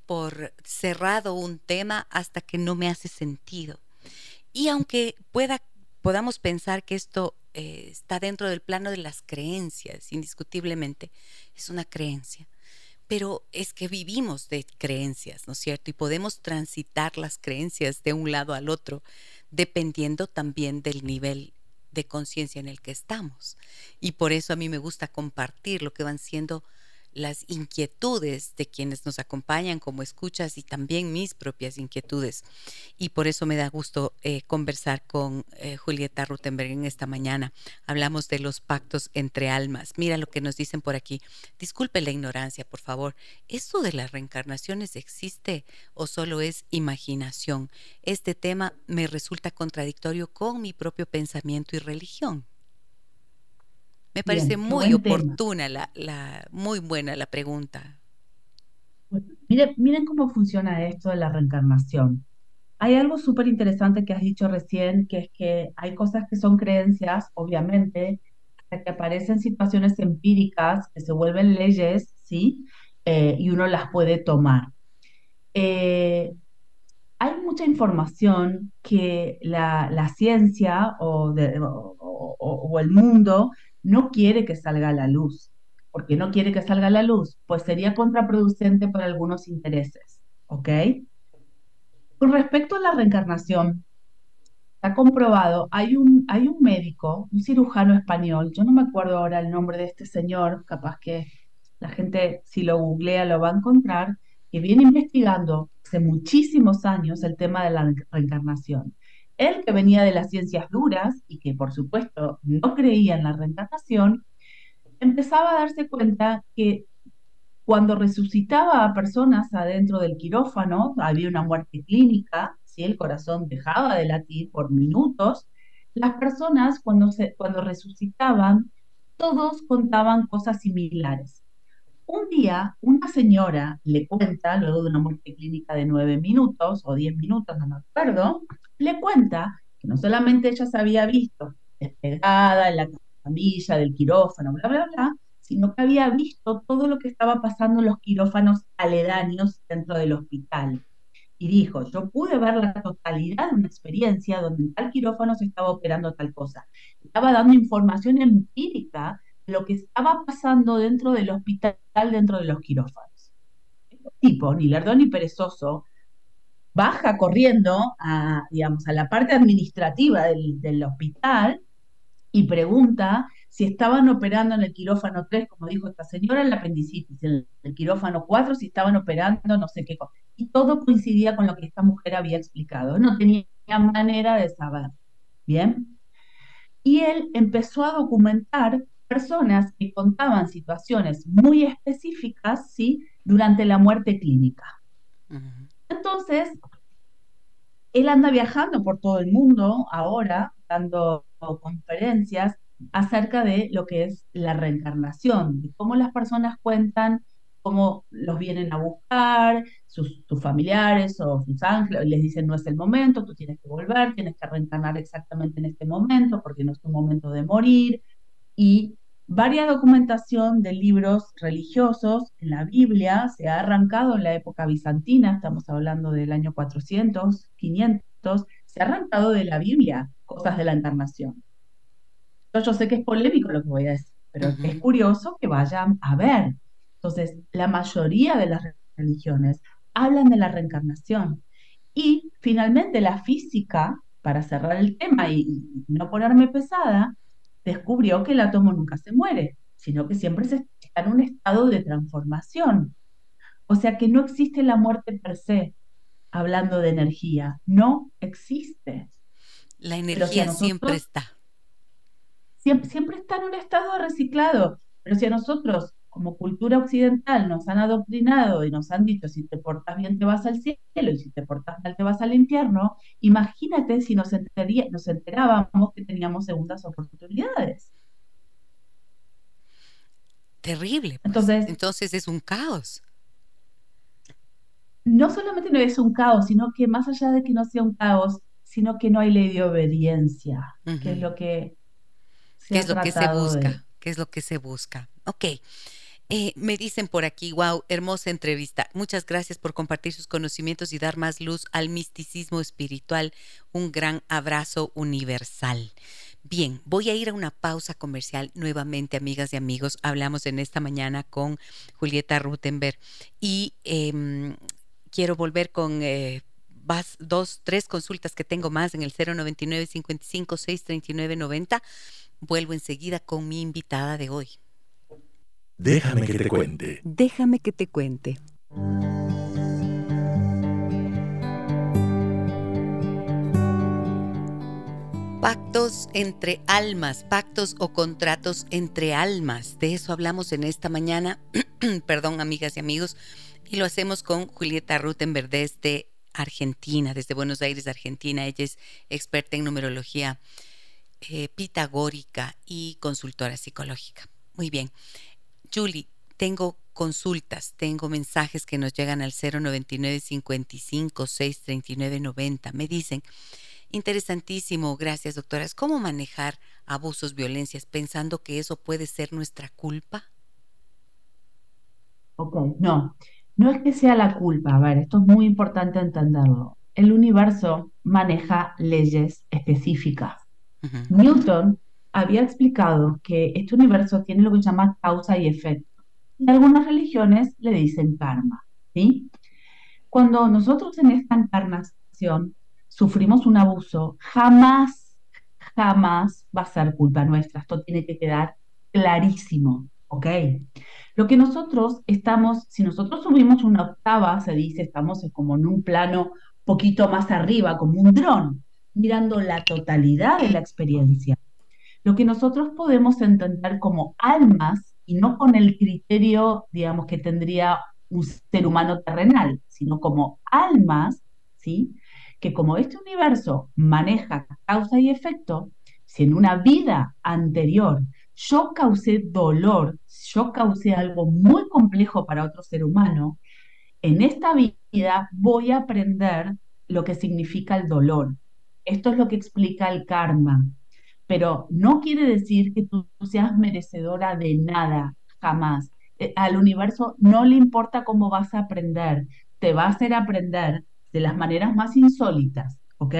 por cerrado un tema hasta que no me hace sentido. Y aunque pueda, podamos pensar que esto eh, está dentro del plano de las creencias, indiscutiblemente, es una creencia. Pero es que vivimos de creencias, ¿no es cierto? Y podemos transitar las creencias de un lado al otro, dependiendo también del nivel de conciencia en el que estamos. Y por eso a mí me gusta compartir lo que van siendo las inquietudes de quienes nos acompañan como escuchas y también mis propias inquietudes. Y por eso me da gusto eh, conversar con eh, Julieta Rutenberg en esta mañana. Hablamos de los pactos entre almas. Mira lo que nos dicen por aquí. Disculpe la ignorancia, por favor. ¿Esto de las reencarnaciones existe o solo es imaginación? Este tema me resulta contradictorio con mi propio pensamiento y religión. Me parece muy oportuna, la, la, muy buena la pregunta. miren, miren cómo funciona esto de la reencarnación. Hay algo súper interesante que has dicho recién, que es que hay cosas que son creencias, obviamente, que aparecen situaciones empíricas que se vuelven leyes, ¿sí? Eh, y uno las puede tomar. Eh, hay mucha información que la, la ciencia o, o, o, el mundo no quiere que salga a la luz. ¿Por qué no quiere que salga a la luz? Pues sería contraproducente para algunos intereses. ¿Ok? Con respecto a la reencarnación, está comprobado, hay un, hay un médico, un cirujano español, yo no me acuerdo ahora el nombre de este señor, capaz que la gente si lo googlea lo va a encontrar, que viene investigando hace muchísimos años el tema de la reencarnación. Él que venía de las ciencias duras y que por supuesto no creía en la reencarnación, empezaba a darse cuenta que cuando resucitaba a personas adentro del quirófano, había una muerte clínica, si el corazón dejaba de latir por minutos, las personas cuando, se, cuando resucitaban, todos contaban cosas similares. un día una señora le cuenta, luego de una muerte clínica de nueve minutos o diez minutos, no me acuerdo, le cuenta que no solamente ella se había visto despegada en la camilla del quirófano, bla, bla, bla, sino que había visto todo lo que estaba pasando en los quirófanos aledaños dentro del hospital. Y dijo, yo pude ver la totalidad de una experiencia donde en tal quirófano se estaba operando tal cosa. Estaba dando información empírica de lo que estaba pasando dentro del hospital, dentro de los quirófanos. Este tipo, ni lerdo ni perezoso, baja corriendo a, digamos, a la parte administrativa del, del hospital y pregunta si estaban operando en el quirófano 3, como dijo esta señora, en la apendicitis, en el quirófano 4, si estaban operando no sé qué cosa. Y todo coincidía con lo que esta mujer había explicado. No tenía manera de saber. Bien. Y él empezó a documentar personas que contaban situaciones muy específicas, ¿sí? Durante la muerte clínica. Entonces, él anda viajando por todo el mundo ahora, dando conferencias acerca de lo que es la reencarnación, de cómo las personas cuentan cómo los vienen a buscar, sus, familiares o sus ángeles, les dicen no es el momento, tú tienes que volver, tienes que reencarnar exactamente en este momento, porque no es tu momento de morir, y varias documentación de libros religiosos en la Biblia se ha arrancado en la época bizantina, estamos hablando del año 400, 500, se ha arrancado de la Biblia cosas de la encarnación. Yo, sé que es polémico lo que voy a decir, pero es curioso que vayan a ver. Entonces, la mayoría de las religiones hablan de la reencarnación. Y finalmente la física, para cerrar el tema y, y no ponerme pesada, descubrió que el átomo nunca se muere, sino que siempre se está en un estado de transformación. O sea que no existe la muerte per se, hablando de energía, no existe. La energía siempre está siempre, está en un estado reciclado. Pero si a nosotros, como cultura occidental, nos han adoctrinado y nos han dicho, si te portas bien te vas al cielo y si te portas mal te vas al infierno, imagínate si nos, nos enterábamos que teníamos segundas oportunidades. Terrible. Pues. Entonces, Entonces es un caos. No solamente no es un caos, sino que más allá de que no sea un caos, sino que no hay ley de obediencia, que es lo que ¿Qué es lo que se busca? ¿Qué es lo que se busca? Ok. Eh, me dicen por aquí, wow, hermosa entrevista. Muchas gracias por compartir sus conocimientos y dar más luz al misticismo espiritual. Un gran abrazo universal. Bien, voy a ir a una pausa comercial nuevamente, amigas y amigos. Hablamos en esta mañana con Julieta Rutenberg y em, quiero volver con eh, dos, tres consultas que tengo más en el 099 55 639 90 Vuelvo enseguida con mi invitada de hoy. Déjame que te cuente. Déjame que te cuente. Pactos entre almas, pactos o contratos entre almas. De eso hablamos en esta mañana, perdón amigas y amigos, y lo hacemos con Julieta Rutenberg desde Argentina, desde Buenos Aires, Argentina. Ella es experta en numerología eh, pitagórica y consultora psicológica. Muy bien. Julie, tengo consultas, tengo mensajes que nos llegan al 099 55 639 90. Me dicen, interesantísimo, gracias doctoras, ¿cómo manejar abusos, violencias pensando que eso puede ser nuestra culpa? Ok, no, no es que sea la culpa, a ver, esto es muy importante entenderlo. El universo maneja leyes específicas. Newton había explicado que este universo tiene lo que se llama causa y efecto. Y algunas religiones le dicen karma. ¿sí? Cuando nosotros en esta encarnación sufrimos un abuso, jamás, jamás va a ser culpa nuestra. Esto tiene que quedar clarísimo. ¿Ok? Lo que nosotros estamos, si nosotros subimos una octava, se dice, estamos como en un plano poquito más arriba, como un dron mirando la totalidad de la experiencia. Lo que nosotros podemos entender como almas y no con el criterio, digamos, que tendría un ser humano terrenal, sino como almas, ¿sí? Que como este universo maneja causa y efecto, si en una vida anterior yo causé dolor, yo causé algo muy complejo para otro ser humano, en esta vida voy a aprender lo que significa el dolor. Esto es lo que explica el karma. Pero no quiere decir que tú seas merecedora de nada, jamás. Eh, al universo no le importa cómo vas a aprender, te va a hacer aprender de las maneras más insólitas, ¿ok?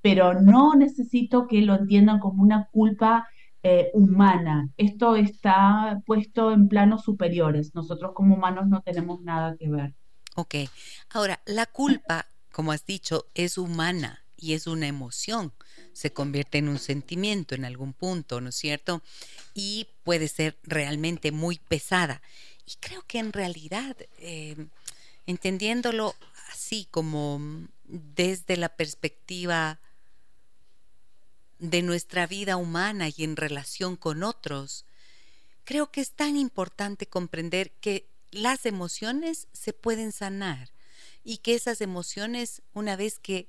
Pero no necesito que lo entiendan como una culpa eh, humana. Esto está puesto en planos superiores. Nosotros como humanos no tenemos nada que ver. Ok. Ahora, la culpa, como has dicho, es humana y es una emoción. Se convierte en un sentimiento en algún punto, ¿no es cierto? Y puede ser realmente muy pesada. Y creo que en realidad, em, entendiéndolo así como desde la perspectiva de nuestra vida humana y en relación con otros, creo que es tan importante comprender que las emociones se pueden sanar y que esas emociones, una vez que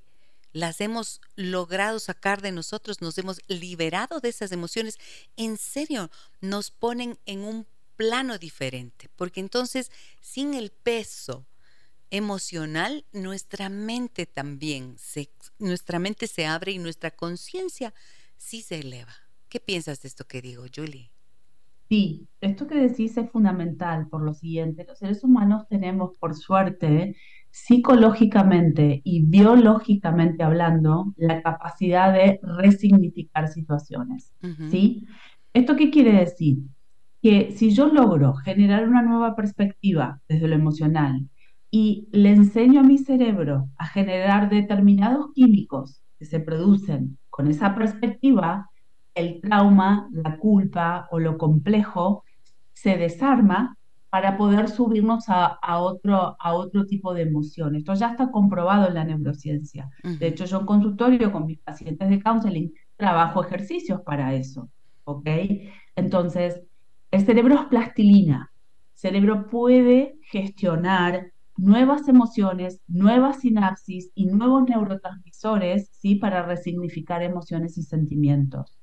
las hemos logrado sacar de nosotros, nos hemos liberado de esas emociones, en serio, nos ponen en un plano diferente, porque entonces sin el peso emocional, nuestra mente también, se, nuestra mente se abre y nuestra conciencia sí se eleva. ¿Qué piensas de esto que digo, Julie? Sí, esto que decís es fundamental por lo siguiente. Los seres humanos tenemos, por suerte, psicológicamente y biológicamente hablando, la capacidad de resignificar situaciones. ¿Sí? ¿Esto qué quiere decir? Que si yo logro generar una nueva perspectiva desde lo emocional y le enseño a mi cerebro a generar determinados químicos que se producen con esa perspectiva, el trauma, la culpa o lo complejo se desarma para poder subirnos a, otro, a otro tipo de emoción. Esto ya está comprobado en la neurociencia. De hecho, yo en consultorio con mis pacientes de counseling trabajo ejercicios para eso. ¿Ok? Entonces, el cerebro es plastilina. El cerebro puede gestionar nuevas emociones, nuevas sinapsis y nuevos neurotransmisores, ¿sí? Para resignificar emociones y sentimientos.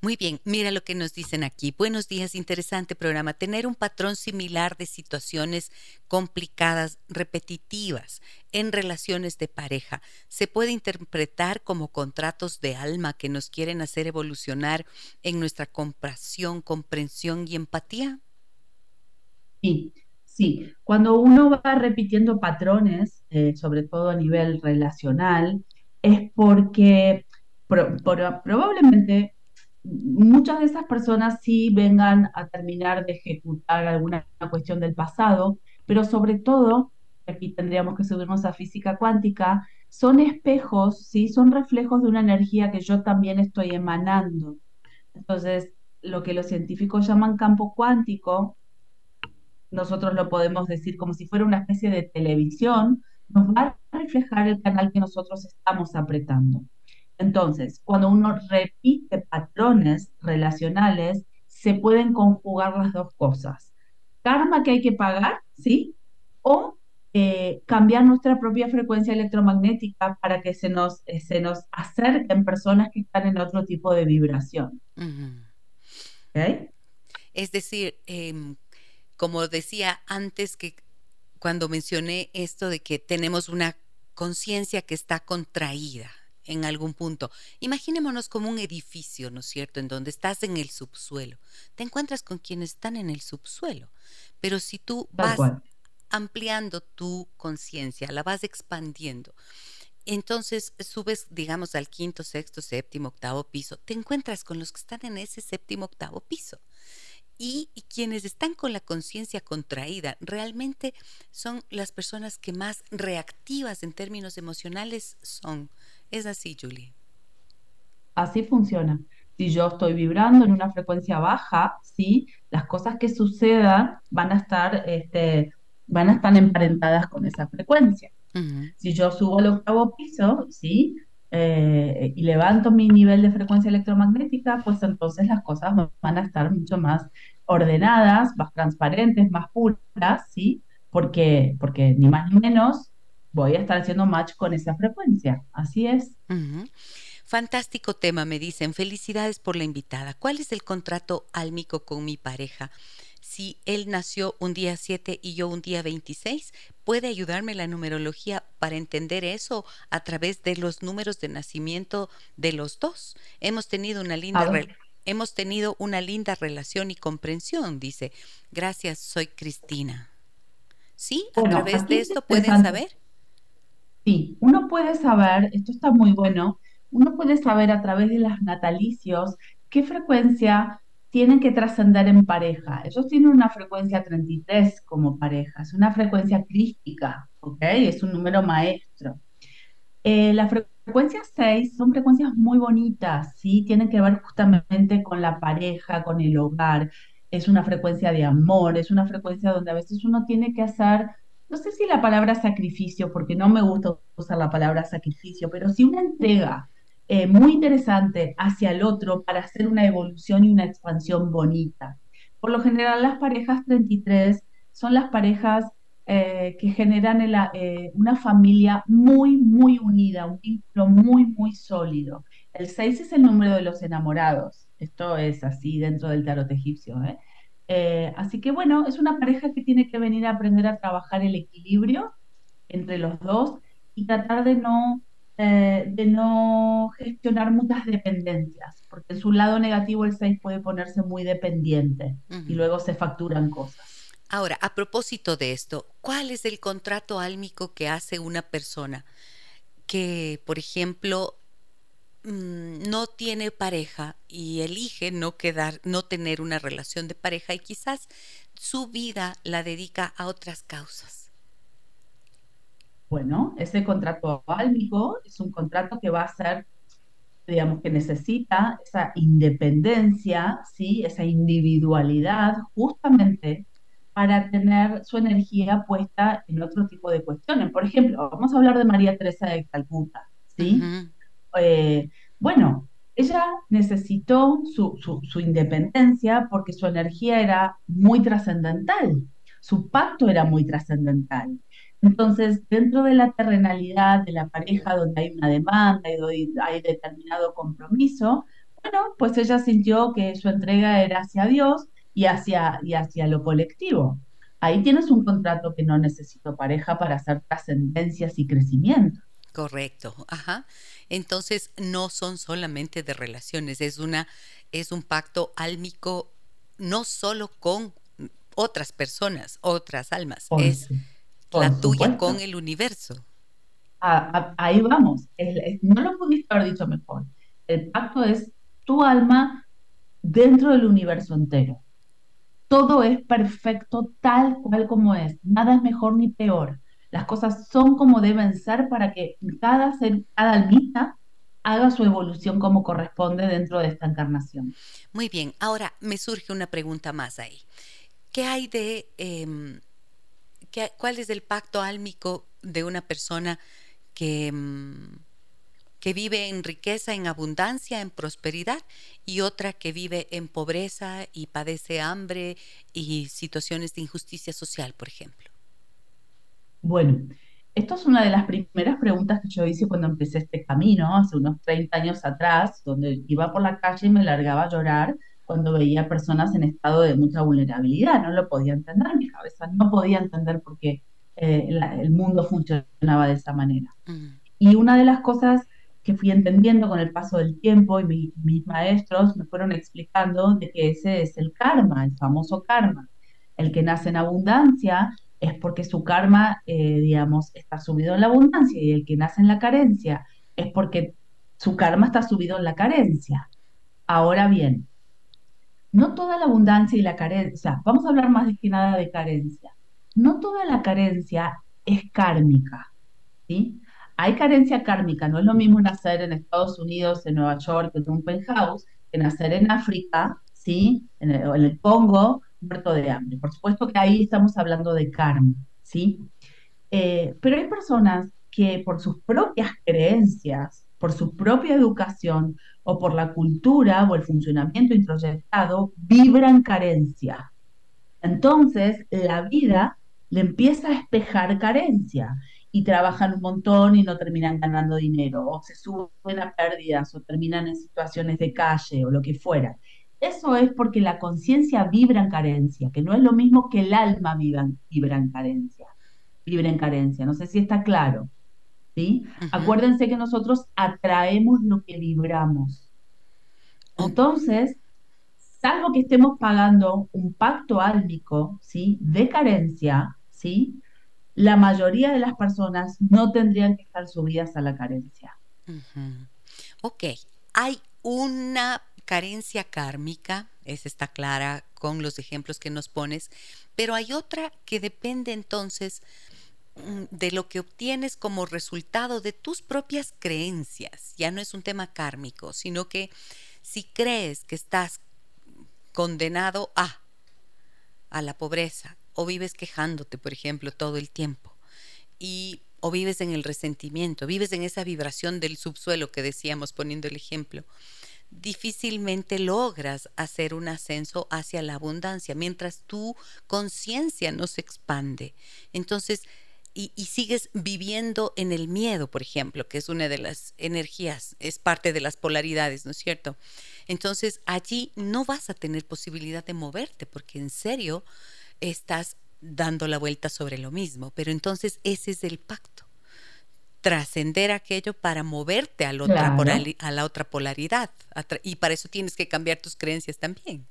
Muy bien, mira lo que nos dicen aquí. Buenos días, interesante programa. Tener un patrón similar de situaciones complicadas, repetitivas en relaciones de pareja, se puede interpretar como contratos de alma que nos quieren hacer evolucionar en nuestra compasión, comprensión y empatía. Sí, sí. Cuando uno va repitiendo patrones, eh, sobre todo a nivel relacional, es porque probablemente muchas de esas personas sí vengan a terminar de ejecutar alguna cuestión del pasado, pero sobre todo, aquí tendríamos que subirnos a física cuántica, son espejos, ¿sí? son reflejos de una energía que yo también estoy emanando. Entonces, lo que los científicos llaman campo cuántico, nosotros lo podemos decir como si fuera una especie de televisión, nos va a reflejar el canal que nosotros estamos apretando. Entonces, cuando uno repite patrones relacionales, se pueden conjugar las dos cosas. Karma que hay que pagar, ¿sí? O eh, cambiar nuestra propia frecuencia electromagnética para que se nos, eh, se nos acerquen personas que están en otro tipo de vibración. Es decir, em, como decía antes que cuando mencioné esto de que tenemos una conciencia que está contraída, en algún punto. Imaginémonos como un edificio, ¿no es cierto?, en donde estás en el subsuelo. Te encuentras con quienes están en el subsuelo, pero si tú vas ampliando tu conciencia, la vas expandiendo, entonces subes, digamos, al quinto, sexto, séptimo, octavo piso, te encuentras con los que están en ese séptimo, octavo piso. Y, y, quienes están con la conciencia contraída realmente son las personas que más reactivas en términos emocionales son. Es así, Julie. Así funciona. Si yo estoy vibrando en una frecuencia baja, sí, las cosas que sucedan van a estar, este, van a estar emparentadas con esa frecuencia. Si yo subo al octavo piso, sí, eh, y levanto mi nivel de frecuencia electromagnética, pues entonces las cosas van a estar mucho más ordenadas, más transparentes, más puras, ¿sí? Porque, porque ni más ni menos voy a estar haciendo match con esa frecuencia. Así es. Fantástico tema, me dicen. Felicidades por la invitada. ¿Cuál es el contrato álmico con mi pareja? Si él nació un día 7 y yo un día 26, ¿puede ayudarme la numerología para entender eso a través de los números de nacimiento de los dos? Hemos tenido una linda hemos tenido una linda relación y comprensión, dice. Gracias, soy Cristina. ¿Sí? ¿A través de esto pueden saber? Sí, uno puede saber, esto está muy bueno, uno puede saber a través de las natalicios qué frecuencia tienen que trascender en pareja. Ellos tienen una frecuencia 33 como pareja, es una frecuencia crística, ¿ok? Es un número maestro. Eh, la frecuencia 6 son frecuencias muy bonitas, ¿sí? Tienen que ver justamente con la pareja, con el hogar. Es una frecuencia de amor, es una frecuencia donde a veces uno tiene que hacer, no sé si la palabra sacrificio, porque no me gusta usar la palabra sacrificio, pero sí una entrega eh, muy interesante hacia el otro para hacer una evolución y una expansión bonita. Por lo general, las parejas 33 son las parejas eh, que generan eh, una familia muy, muy unida, un vínculo muy, muy sólido. El 6 es el número de los enamorados. Esto es así dentro del tarot egipcio. Así que bueno, es una pareja que tiene que venir a aprender a trabajar el equilibrio entre los dos y tratar de no eh, de no gestionar muchas dependencias, porque en su lado negativo el 6 puede ponerse muy dependiente y luego se facturan cosas. Ahora, a propósito de esto, ¿cuál es el contrato álmico que hace una persona que, por ejemplo, no tiene pareja y elige no quedar, no tener una relación de pareja y quizás su vida la dedica a otras causas? Bueno, ese contrato álmico es un contrato que va a ser, digamos, que necesita esa independencia, ¿sí? esa individualidad, justamente para tener su energía puesta en otro tipo de cuestiones. Por ejemplo, vamos a hablar de María Teresa de Calcuta, ¿sí? Eh, bueno, ella necesitó su, su, independencia porque su energía era muy trascendental, su pacto era muy trascendental. Entonces, dentro de la terrenalidad de la pareja, donde hay una demanda y hay determinado compromiso, bueno, pues ella sintió que su entrega era hacia Dios y hacia, y hacia lo colectivo. Ahí tienes un contrato que no necesito pareja para hacer trascendencias y crecimiento. Correcto, ajá. Entonces no son solamente de relaciones, es una es un pacto álmico no solo con otras personas, otras almas, es la tuya con el universo. ahí vamos. no lo pudiste haber dicho mejor. El pacto es tu alma dentro del universo entero. Todo es perfecto tal cual como es. Nada es mejor ni peor. Las cosas son como deben ser para que cada ser, cada almita haga su evolución como corresponde dentro de esta encarnación. Muy bien, ahora me surge una pregunta más ahí. ¿Qué hay de em, ¿cuál es el pacto álmico de una persona que, mm, que vive en riqueza, en abundancia, en prosperidad y otra que vive en pobreza y padece hambre y situaciones de injusticia social, por ejemplo? Bueno, esto es una de las primeras preguntas que yo hice cuando empecé este camino, hace unos 30 años atrás, donde iba por la calle y me largaba a llorar cuando veía personas en estado de mucha vulnerabilidad. No lo podía entender, mi cabeza no podía entender por qué eh, el mundo funcionaba de esa manera. Mm. Y una de las cosas que fui entendiendo con el paso del tiempo y mis maestros me fueron explicando de que ese es el karma, el famoso karma. El que nace en abundancia es porque su karma, eh, digamos, está subido en la abundancia y el que nace en la carencia es porque su karma está subido en la carencia. Ahora bien, no toda la abundancia y la carencia, vamos a hablar más de que nada de carencia, no toda la carencia es kármica, ¿sí? Hay carencia kármica, no es lo mismo nacer en Estados Unidos, en Nueva York, en un penthouse, que nacer en África, ¿sí? En el, en el Congo, muerto de hambre. Por supuesto que ahí estamos hablando de karma, ¿sí? Eh, pero hay personas que por sus propias creencias, por su propia educación o por la cultura o el funcionamiento introyectado, vibran carencia. Entonces, la vida le empieza a espejar carencia y trabajan un montón y no terminan ganando dinero, o se suben a pérdidas, o terminan en situaciones de calle, o lo que fuera. Eso es porque la conciencia vibra en carencia, que no es lo mismo que el alma vibra, vibra en carencia. Vibra en carencia. No sé si está claro. ¿sí? Acuérdense que nosotros atraemos lo que vibramos. Entonces, salvo que estemos pagando un pacto álmico, ¿sí? De carencia, ¿sí? La mayoría de las personas no tendrían que estar subidas a la carencia. Ok, hay una carencia kármica, esa está clara con los ejemplos que nos pones, pero hay otra que depende entonces mm, de lo que obtienes como resultado de tus propias creencias. Ya no es un tema kármico, sino que si crees que estás condenado a, a la pobreza, o vives quejándote, por ejemplo, todo el tiempo, y o vives en el resentimiento, vives en esa vibración del subsuelo que decíamos poniendo el ejemplo, difícilmente logras hacer un ascenso hacia la abundancia mientras tu conciencia no se expande. Entonces, y, sigues viviendo en el miedo, por ejemplo, que es una de las energías, es parte de las polaridades, ¿no es cierto? Entonces allí no vas a tener posibilidad de moverte porque en serio estás dando la vuelta sobre lo mismo, pero entonces ese es el pacto. Trascender aquello para moverte a la, otra, a la otra polaridad. Y para eso tienes que cambiar tus creencias también.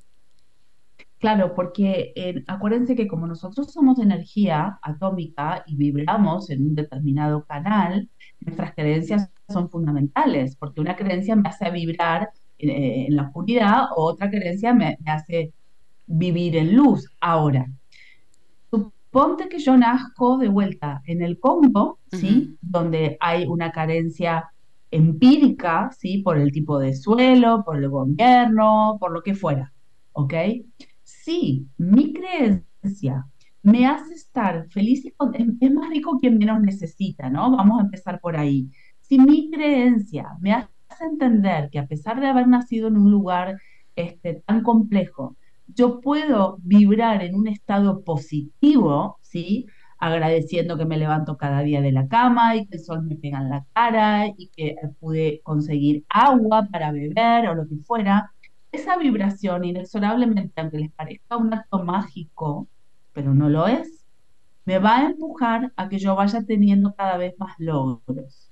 Claro, porque eh, acuérdense que como nosotros somos energía atómica y vibramos en un determinado canal, nuestras creencias son fundamentales, porque una creencia me hace vibrar eh, en la oscuridad o otra creencia me, hace vivir en luz. Ahora, suponte que yo nazco de vuelta en el Congo, ¿sí? Donde hay una carencia empírica, ¿sí? Por el tipo de suelo, por el gobierno, por lo que fuera, ¿ok? Sí, mi creencia me hace estar feliz y es, más rico quien menos necesita, ¿no? Vamos a empezar por ahí. Si mi creencia me hace entender que a pesar de haber nacido en un lugar este, tan complejo, yo puedo vibrar en un estado positivo, ¿sí? Agradeciendo que me levanto cada día de la cama y que el sol me pega en la cara y que pude conseguir agua para beber o lo que fuera esa vibración inexorablemente, aunque les parezca un acto mágico, pero no lo es, me va a empujar a que yo vaya teniendo cada vez más logros.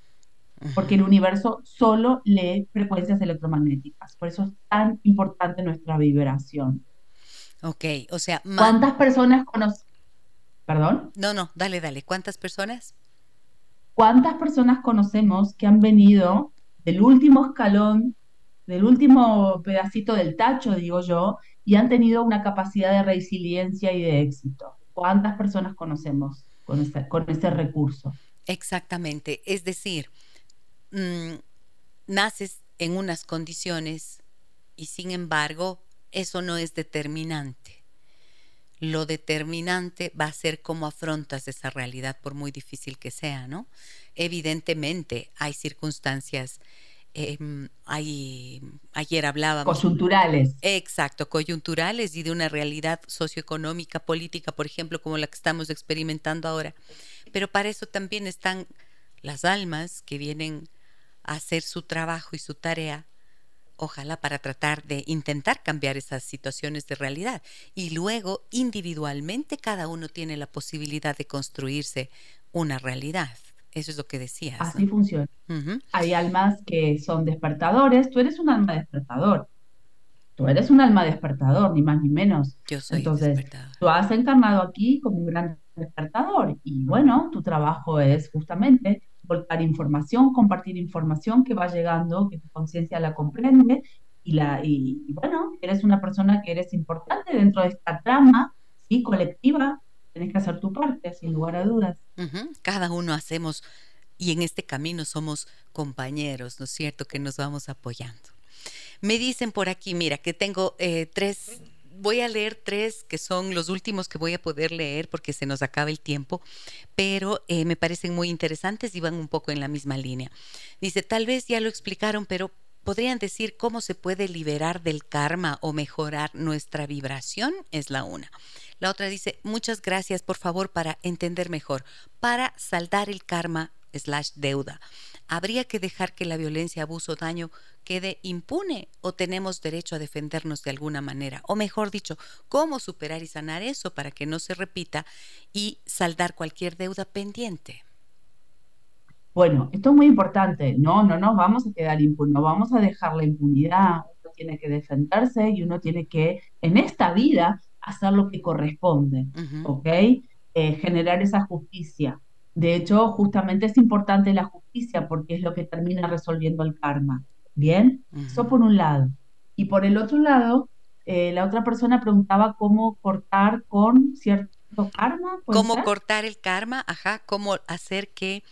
Porque el universo solo lee frecuencias electromagnéticas. Por eso es tan importante nuestra vibración. Ok, o sea, ¿cuántas personas conocen? ¿Perdón? No, no, dale, dale. ¿Cuántas personas? ¿Cuántas personas conocemos que han venido del último escalón del último pedacito del tacho, digo yo, y han tenido una capacidad de resiliencia y de éxito. ¿Cuántas personas conocemos con con este recurso? Exactamente. Es decir, mm, naces en unas condiciones y sin embargo eso no es determinante. Lo determinante va a ser cómo afrontas esa realidad, por muy difícil que sea, ¿no? Evidentemente hay circunstancias Em, ayer hablábamos. Coyunturales. Exacto, coyunturales y de una realidad socioeconómica, política, por ejemplo, como la que estamos experimentando ahora. Pero para eso también están las almas que vienen a hacer su trabajo y su tarea, ojalá para tratar de intentar cambiar esas situaciones de realidad. Y luego, individualmente, cada uno tiene la posibilidad de construirse una realidad. Eso es lo que decías. Así funciona. Hay almas que son despertadores. Tú eres un alma despertador. Tú eres un alma despertador, ni más ni menos. Yo soy Entonces, tú has encarnado aquí como un gran despertador. Y bueno, tu trabajo es justamente volcar información, compartir información que va llegando, que tu conciencia la comprende. Y, la, y, bueno, eres una persona que eres importante dentro de esta trama ¿sí? colectiva Tienes que hacer tu parte, sin lugar a dudas. Cada uno hacemos, y en este camino somos compañeros, ¿no es cierto?, que nos vamos apoyando. Me dicen por aquí, mira, que tengo eh, tres, voy a leer tres que son los últimos que voy a poder leer porque se nos acaba el tiempo, pero eh, me parecen muy interesantes y van un poco en la misma línea. Dice, tal vez ya lo explicaron, pero podrían decir cómo se puede liberar del karma o mejorar nuestra vibración, es la una. La otra dice, muchas gracias por favor para entender mejor, para saldar el karma slash deuda. ¿Habría que dejar que la violencia, abuso, daño quede impune o tenemos derecho a defendernos de alguna manera? O mejor dicho, ¿cómo superar y sanar eso para que no se repita y saldar cualquier deuda pendiente? Bueno, esto es muy importante. No, no nos vamos a quedar impunes, no vamos a dejar la impunidad. Uno tiene que defenderse y uno tiene que, en esta vida, hacer lo que corresponde, ¿ok? Eh, generar esa justicia. De hecho, justamente es importante la justicia porque es lo que termina resolviendo el karma. ¿Bien? Eso por un lado. Y por el otro lado, eh, la otra persona preguntaba cómo cortar con cierto karma. ¿Cómo cortar el karma? Ajá, cómo hacer que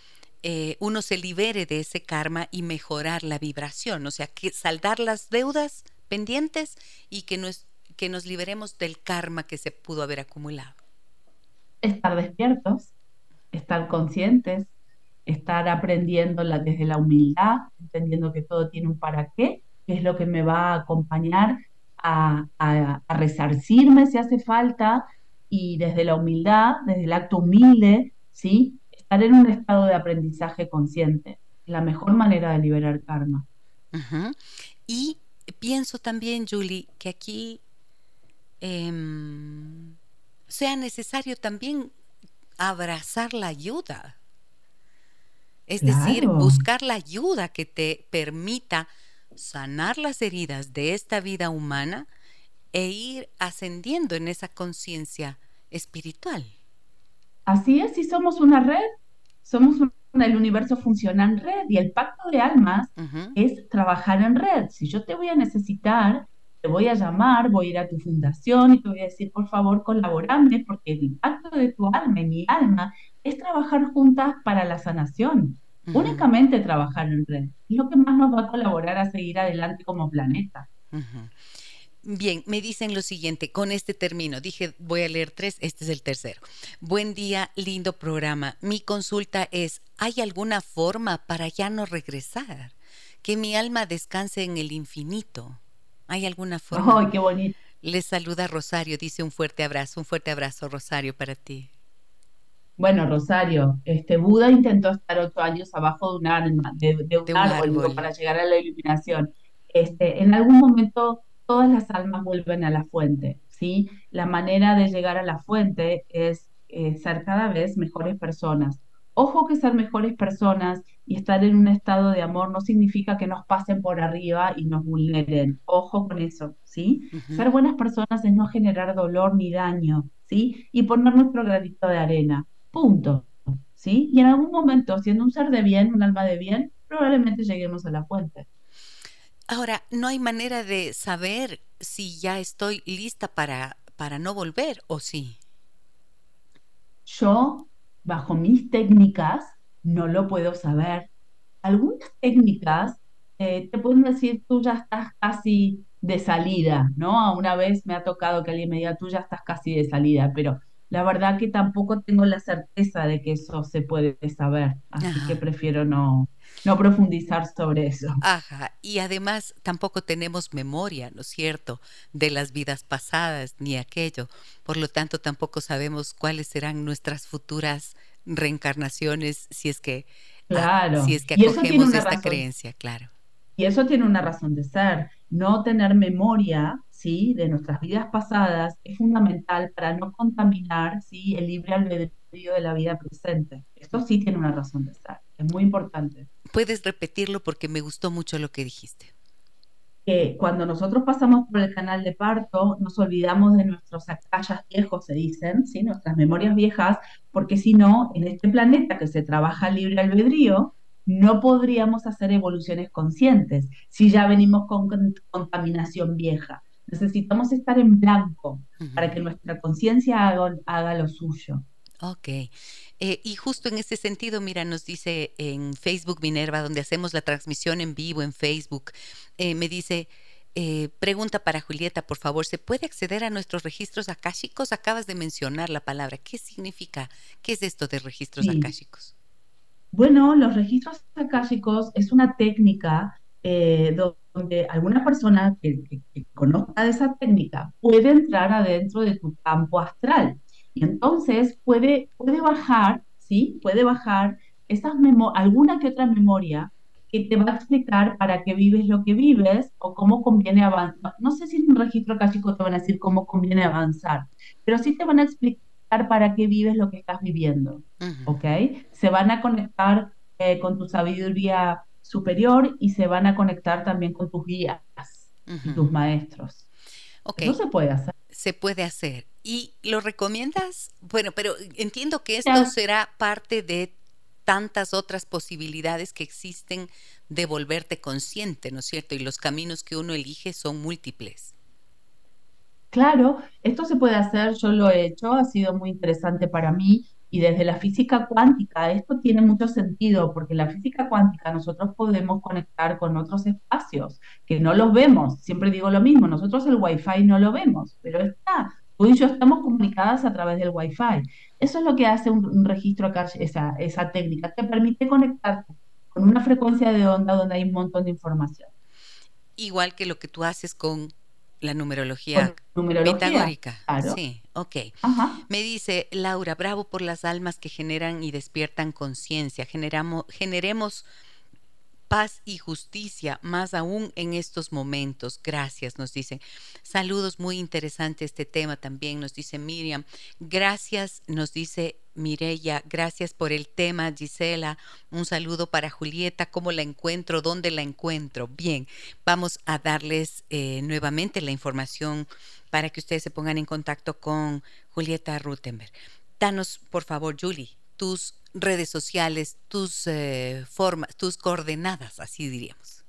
eh, uno se libere de ese karma y mejorar la vibración, o sea, que saldar las deudas pendientes y que nos, que nos liberemos del karma que se pudo haber acumulado. Estar despiertos, estar conscientes, estar aprendiendo desde la humildad, entendiendo que todo tiene un para qué, que es lo que me va a acompañar a, a, a resarcirme si hace falta, y desde la humildad, desde el acto humilde, ¿sí? estar en un estado de aprendizaje consciente, la mejor manera de liberar karma. Y pienso también, Julie, que aquí em, sea necesario también abrazar la ayuda. Es decir, buscar la ayuda que te permita sanar las heridas de esta vida humana e ir ascendiendo en esa conciencia espiritual. Así es, si somos una red, somos el universo funciona en red y el pacto de almas es trabajar en red. Si yo te voy a necesitar, te voy a llamar, voy a ir a tu fundación y te voy a decir, por favor, colaborame, porque el pacto de tu alma mi alma es trabajar juntas para la sanación. Únicamente trabajar en red. Es lo que más nos va a colaborar a seguir adelante como planeta. Bien, me dicen lo siguiente, con este término, dije voy a leer tres, este es el tercero. Buen día, lindo programa. Mi consulta es, ¿hay alguna forma para ya no regresar? Que mi alma descanse en el infinito. ¿Hay alguna forma? ¡Ay, qué bonito! Les saluda Rosario, dice un fuerte abrazo, un fuerte abrazo, Rosario, para ti. Bueno, Rosario, este Buda intentó estar ocho años abajo de un alma, de, un, árbol, para llegar a la iluminación. Este, en algún momento todas las almas vuelven a la fuente, ¿sí? La manera de llegar a la fuente es eh, ser cada vez mejores personas. Ojo que ser mejores personas y estar en un estado de amor no significa que nos pasen por arriba y nos vulneren. Ojo con eso, ¿sí? Ser buenas personas es no generar dolor ni daño, ¿sí? Y poner nuestro granito de arena. Punto. ¿Sí? Y en algún momento, siendo un ser de bien, un alma de bien, probablemente lleguemos a la fuente. Ahora, no hay manera de saber si ya estoy lista para, para no volver o sí. Yo, bajo mis técnicas, no lo puedo saber. Algunas técnicas eh, te pueden decir, tú ya estás casi de salida, ¿no? Una vez me ha tocado que alguien me diga, tú ya estás casi de salida, pero la verdad que tampoco tengo la certeza de que eso se puede saber, así que prefiero no, no profundizar sobre eso. Ajá, y además tampoco tenemos memoria, ¿no es cierto?, de las vidas pasadas ni aquello. Por lo tanto, tampoco sabemos cuáles serán nuestras futuras reencarnaciones si es que, ah, si es que acogemos esta creencia, claro. Y eso tiene una razón de ser. No tener memoria ¿sí? de nuestras vidas pasadas es fundamental para no contaminar ¿sí? el libre albedrío de la vida presente. Esto sí tiene una razón de ser. Es muy importante. Puedes repetirlo porque me gustó mucho lo que dijiste. Que cuando nosotros pasamos por el canal de parto, nos olvidamos de nuestros acallas viejos, se dicen, ¿sí? nuestras memorias viejas, porque si no, en este planeta que se trabaja libre albedrío, no podríamos hacer evoluciones conscientes si ya venimos con contaminación vieja. Necesitamos estar en blanco para que nuestra conciencia haga, lo suyo. Ok. Eh, y justo en ese sentido, mira, nos dice en Facebook Minerva, donde hacemos la transmisión en vivo en Facebook, eh, me dice, eh, pregunta para Julieta, por favor, ¿se puede acceder a nuestros registros akáshicos? Acabas de mencionar la palabra. ¿Qué significa? ¿Qué es esto de registros sí. Bueno, los registros akáshicos es una técnica donde alguna persona que, conozca de esa técnica puede entrar adentro de tu campo astral. Y entonces puede, puede bajar, ¿sí? Puede bajar esas alguna que otra memoria que te va a explicar para qué vives lo que vives o cómo conviene avanzar. No sé si en un registro chico te van a decir cómo conviene avanzar, pero sí te van a explicar para qué vives lo que estás viviendo, ¿ok? Se van a conectar eh, con tu sabiduría superior y se van a conectar también con tus guías y tus maestros. Okay. se puede hacer. Se puede hacer. ¿Y lo recomiendas? Bueno, pero entiendo que esto será parte de tantas otras posibilidades que existen de volverte consciente, ¿no es cierto? Y los caminos que uno elige son múltiples. Claro, esto se puede hacer, yo lo he hecho, ha sido muy interesante para mí y desde la física cuántica esto tiene mucho sentido porque en la física cuántica nosotros podemos conectar con otros espacios que no los vemos. Siempre digo lo mismo, nosotros el wifi no lo vemos, pero está. Tú y yo estamos comunicadas a través del wifi. Eso es lo que hace un, registro acá, esa, esa técnica, te permite conectarte con una frecuencia de onda donde hay un montón de información. Igual que lo que tú haces con la numerología, pitagórica. Sí, ok. Me dice Laura, bravo por las almas que generan y despiertan conciencia. Generemos paz y justicia, más aún en estos momentos. Gracias, nos dicen. Saludos, muy interesante este tema también, nos dice Miriam. Gracias, nos dice Mireya, gracias por el tema, Gisela. Un saludo para Julieta. ¿Cómo la encuentro? ¿Dónde la encuentro? Bien, vamos a darles eh, nuevamente la información para que ustedes se pongan en contacto con Julieta Rutenberg. Danos, por favor, Julie, tus redes sociales, tus eh, formas, tus coordenadas, así diríamos.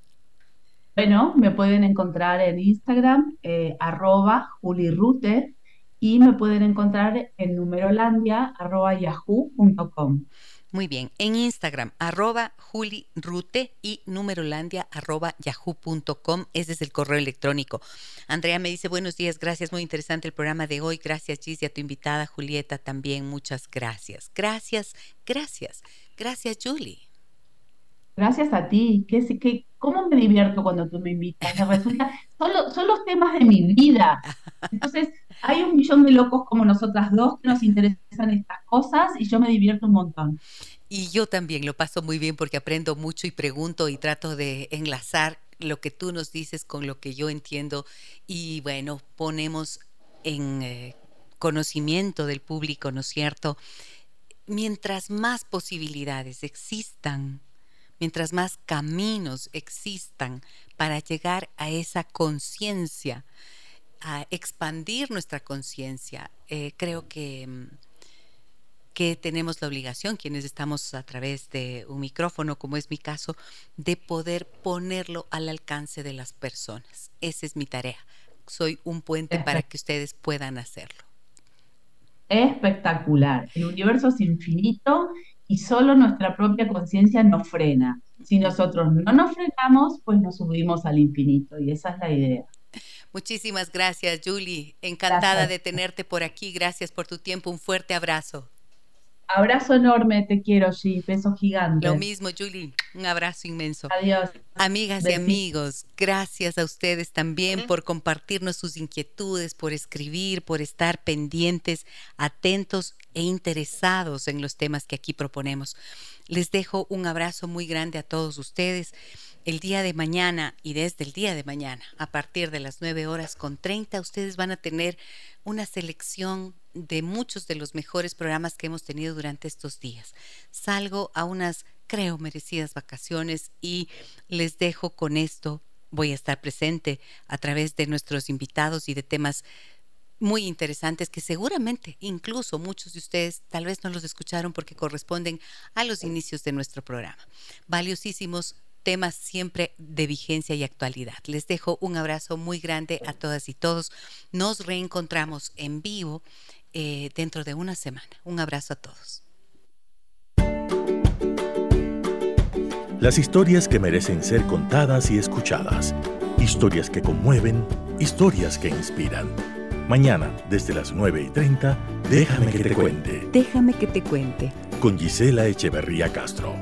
Bueno, me pueden encontrar en Instagram, eh, arroba julirute, y me pueden encontrar en numerolandia, arroba yahoo.com. Muy bien, en Instagram, arroba y numerolandia, arroba yahoo.com, ese es el correo electrónico. Andrea me dice, buenos días, gracias, muy interesante el programa de hoy, gracias Gis y a tu invitada Julieta también, muchas gracias. Gracias, gracias, gracias Julie. Gracias a ti. ¿Qué, qué, ¿Cómo me divierto cuando tú me invitas? resulta, son, son los temas de mi vida. Entonces, hay un millón de locos como nosotras dos que nos interesan estas cosas y yo me divierto un montón. Y yo también lo paso muy bien porque aprendo mucho y pregunto y trato de enlazar lo que tú nos dices con lo que yo entiendo y bueno, ponemos en eh, conocimiento del público, ¿no es cierto? Mientras más posibilidades existan mientras más caminos existan para llegar a esa conciencia, a expandir nuestra conciencia, eh, creo que, mm, que tenemos la obligación, quienes estamos a través de un micrófono, como es mi caso, de poder ponerlo al alcance de las personas. Esa es mi tarea. Soy un puente para que ustedes puedan hacerlo. Espectacular. El universo es infinito y solo nuestra propia conciencia nos frena. Si nosotros no nos frenamos, pues nos subimos al infinito y esa es la idea. Muchísimas gracias, Julie. Encantada de tenerte por aquí. Gracias por tu tiempo. Un fuerte abrazo. Abrazo enorme, te quiero, sí, beso gigante. Lo mismo, Julie, un abrazo inmenso. Adiós. Amigas y amigos, gracias a ustedes también por compartirnos sus inquietudes, por escribir, por estar pendientes, atentos e interesados en los temas que aquí proponemos. Les dejo un abrazo muy grande a todos ustedes. El día de mañana y desde el día de mañana, a partir de las 9 horas con 30, ustedes van a tener una selección de muchos de los mejores programas que hemos tenido durante estos días. Salgo a unas, creo, merecidas vacaciones y les dejo con esto. Voy a estar presente a través de nuestros invitados y de temas muy interesantes que seguramente incluso muchos de ustedes tal vez no los escucharon porque corresponden a los inicios de nuestro programa. Valiosísimos temas siempre de vigencia y actualidad. Les dejo un abrazo muy grande a todas y todos. Nos reencontramos en vivo eh, dentro de una semana. Un abrazo a todos. Las historias que merecen ser contadas y escuchadas. Historias que conmueven, historias que inspiran. Mañana, desde las 9 y 30, déjame que te cuente. Déjame que te cuente. Con Gisela Echeverría Castro.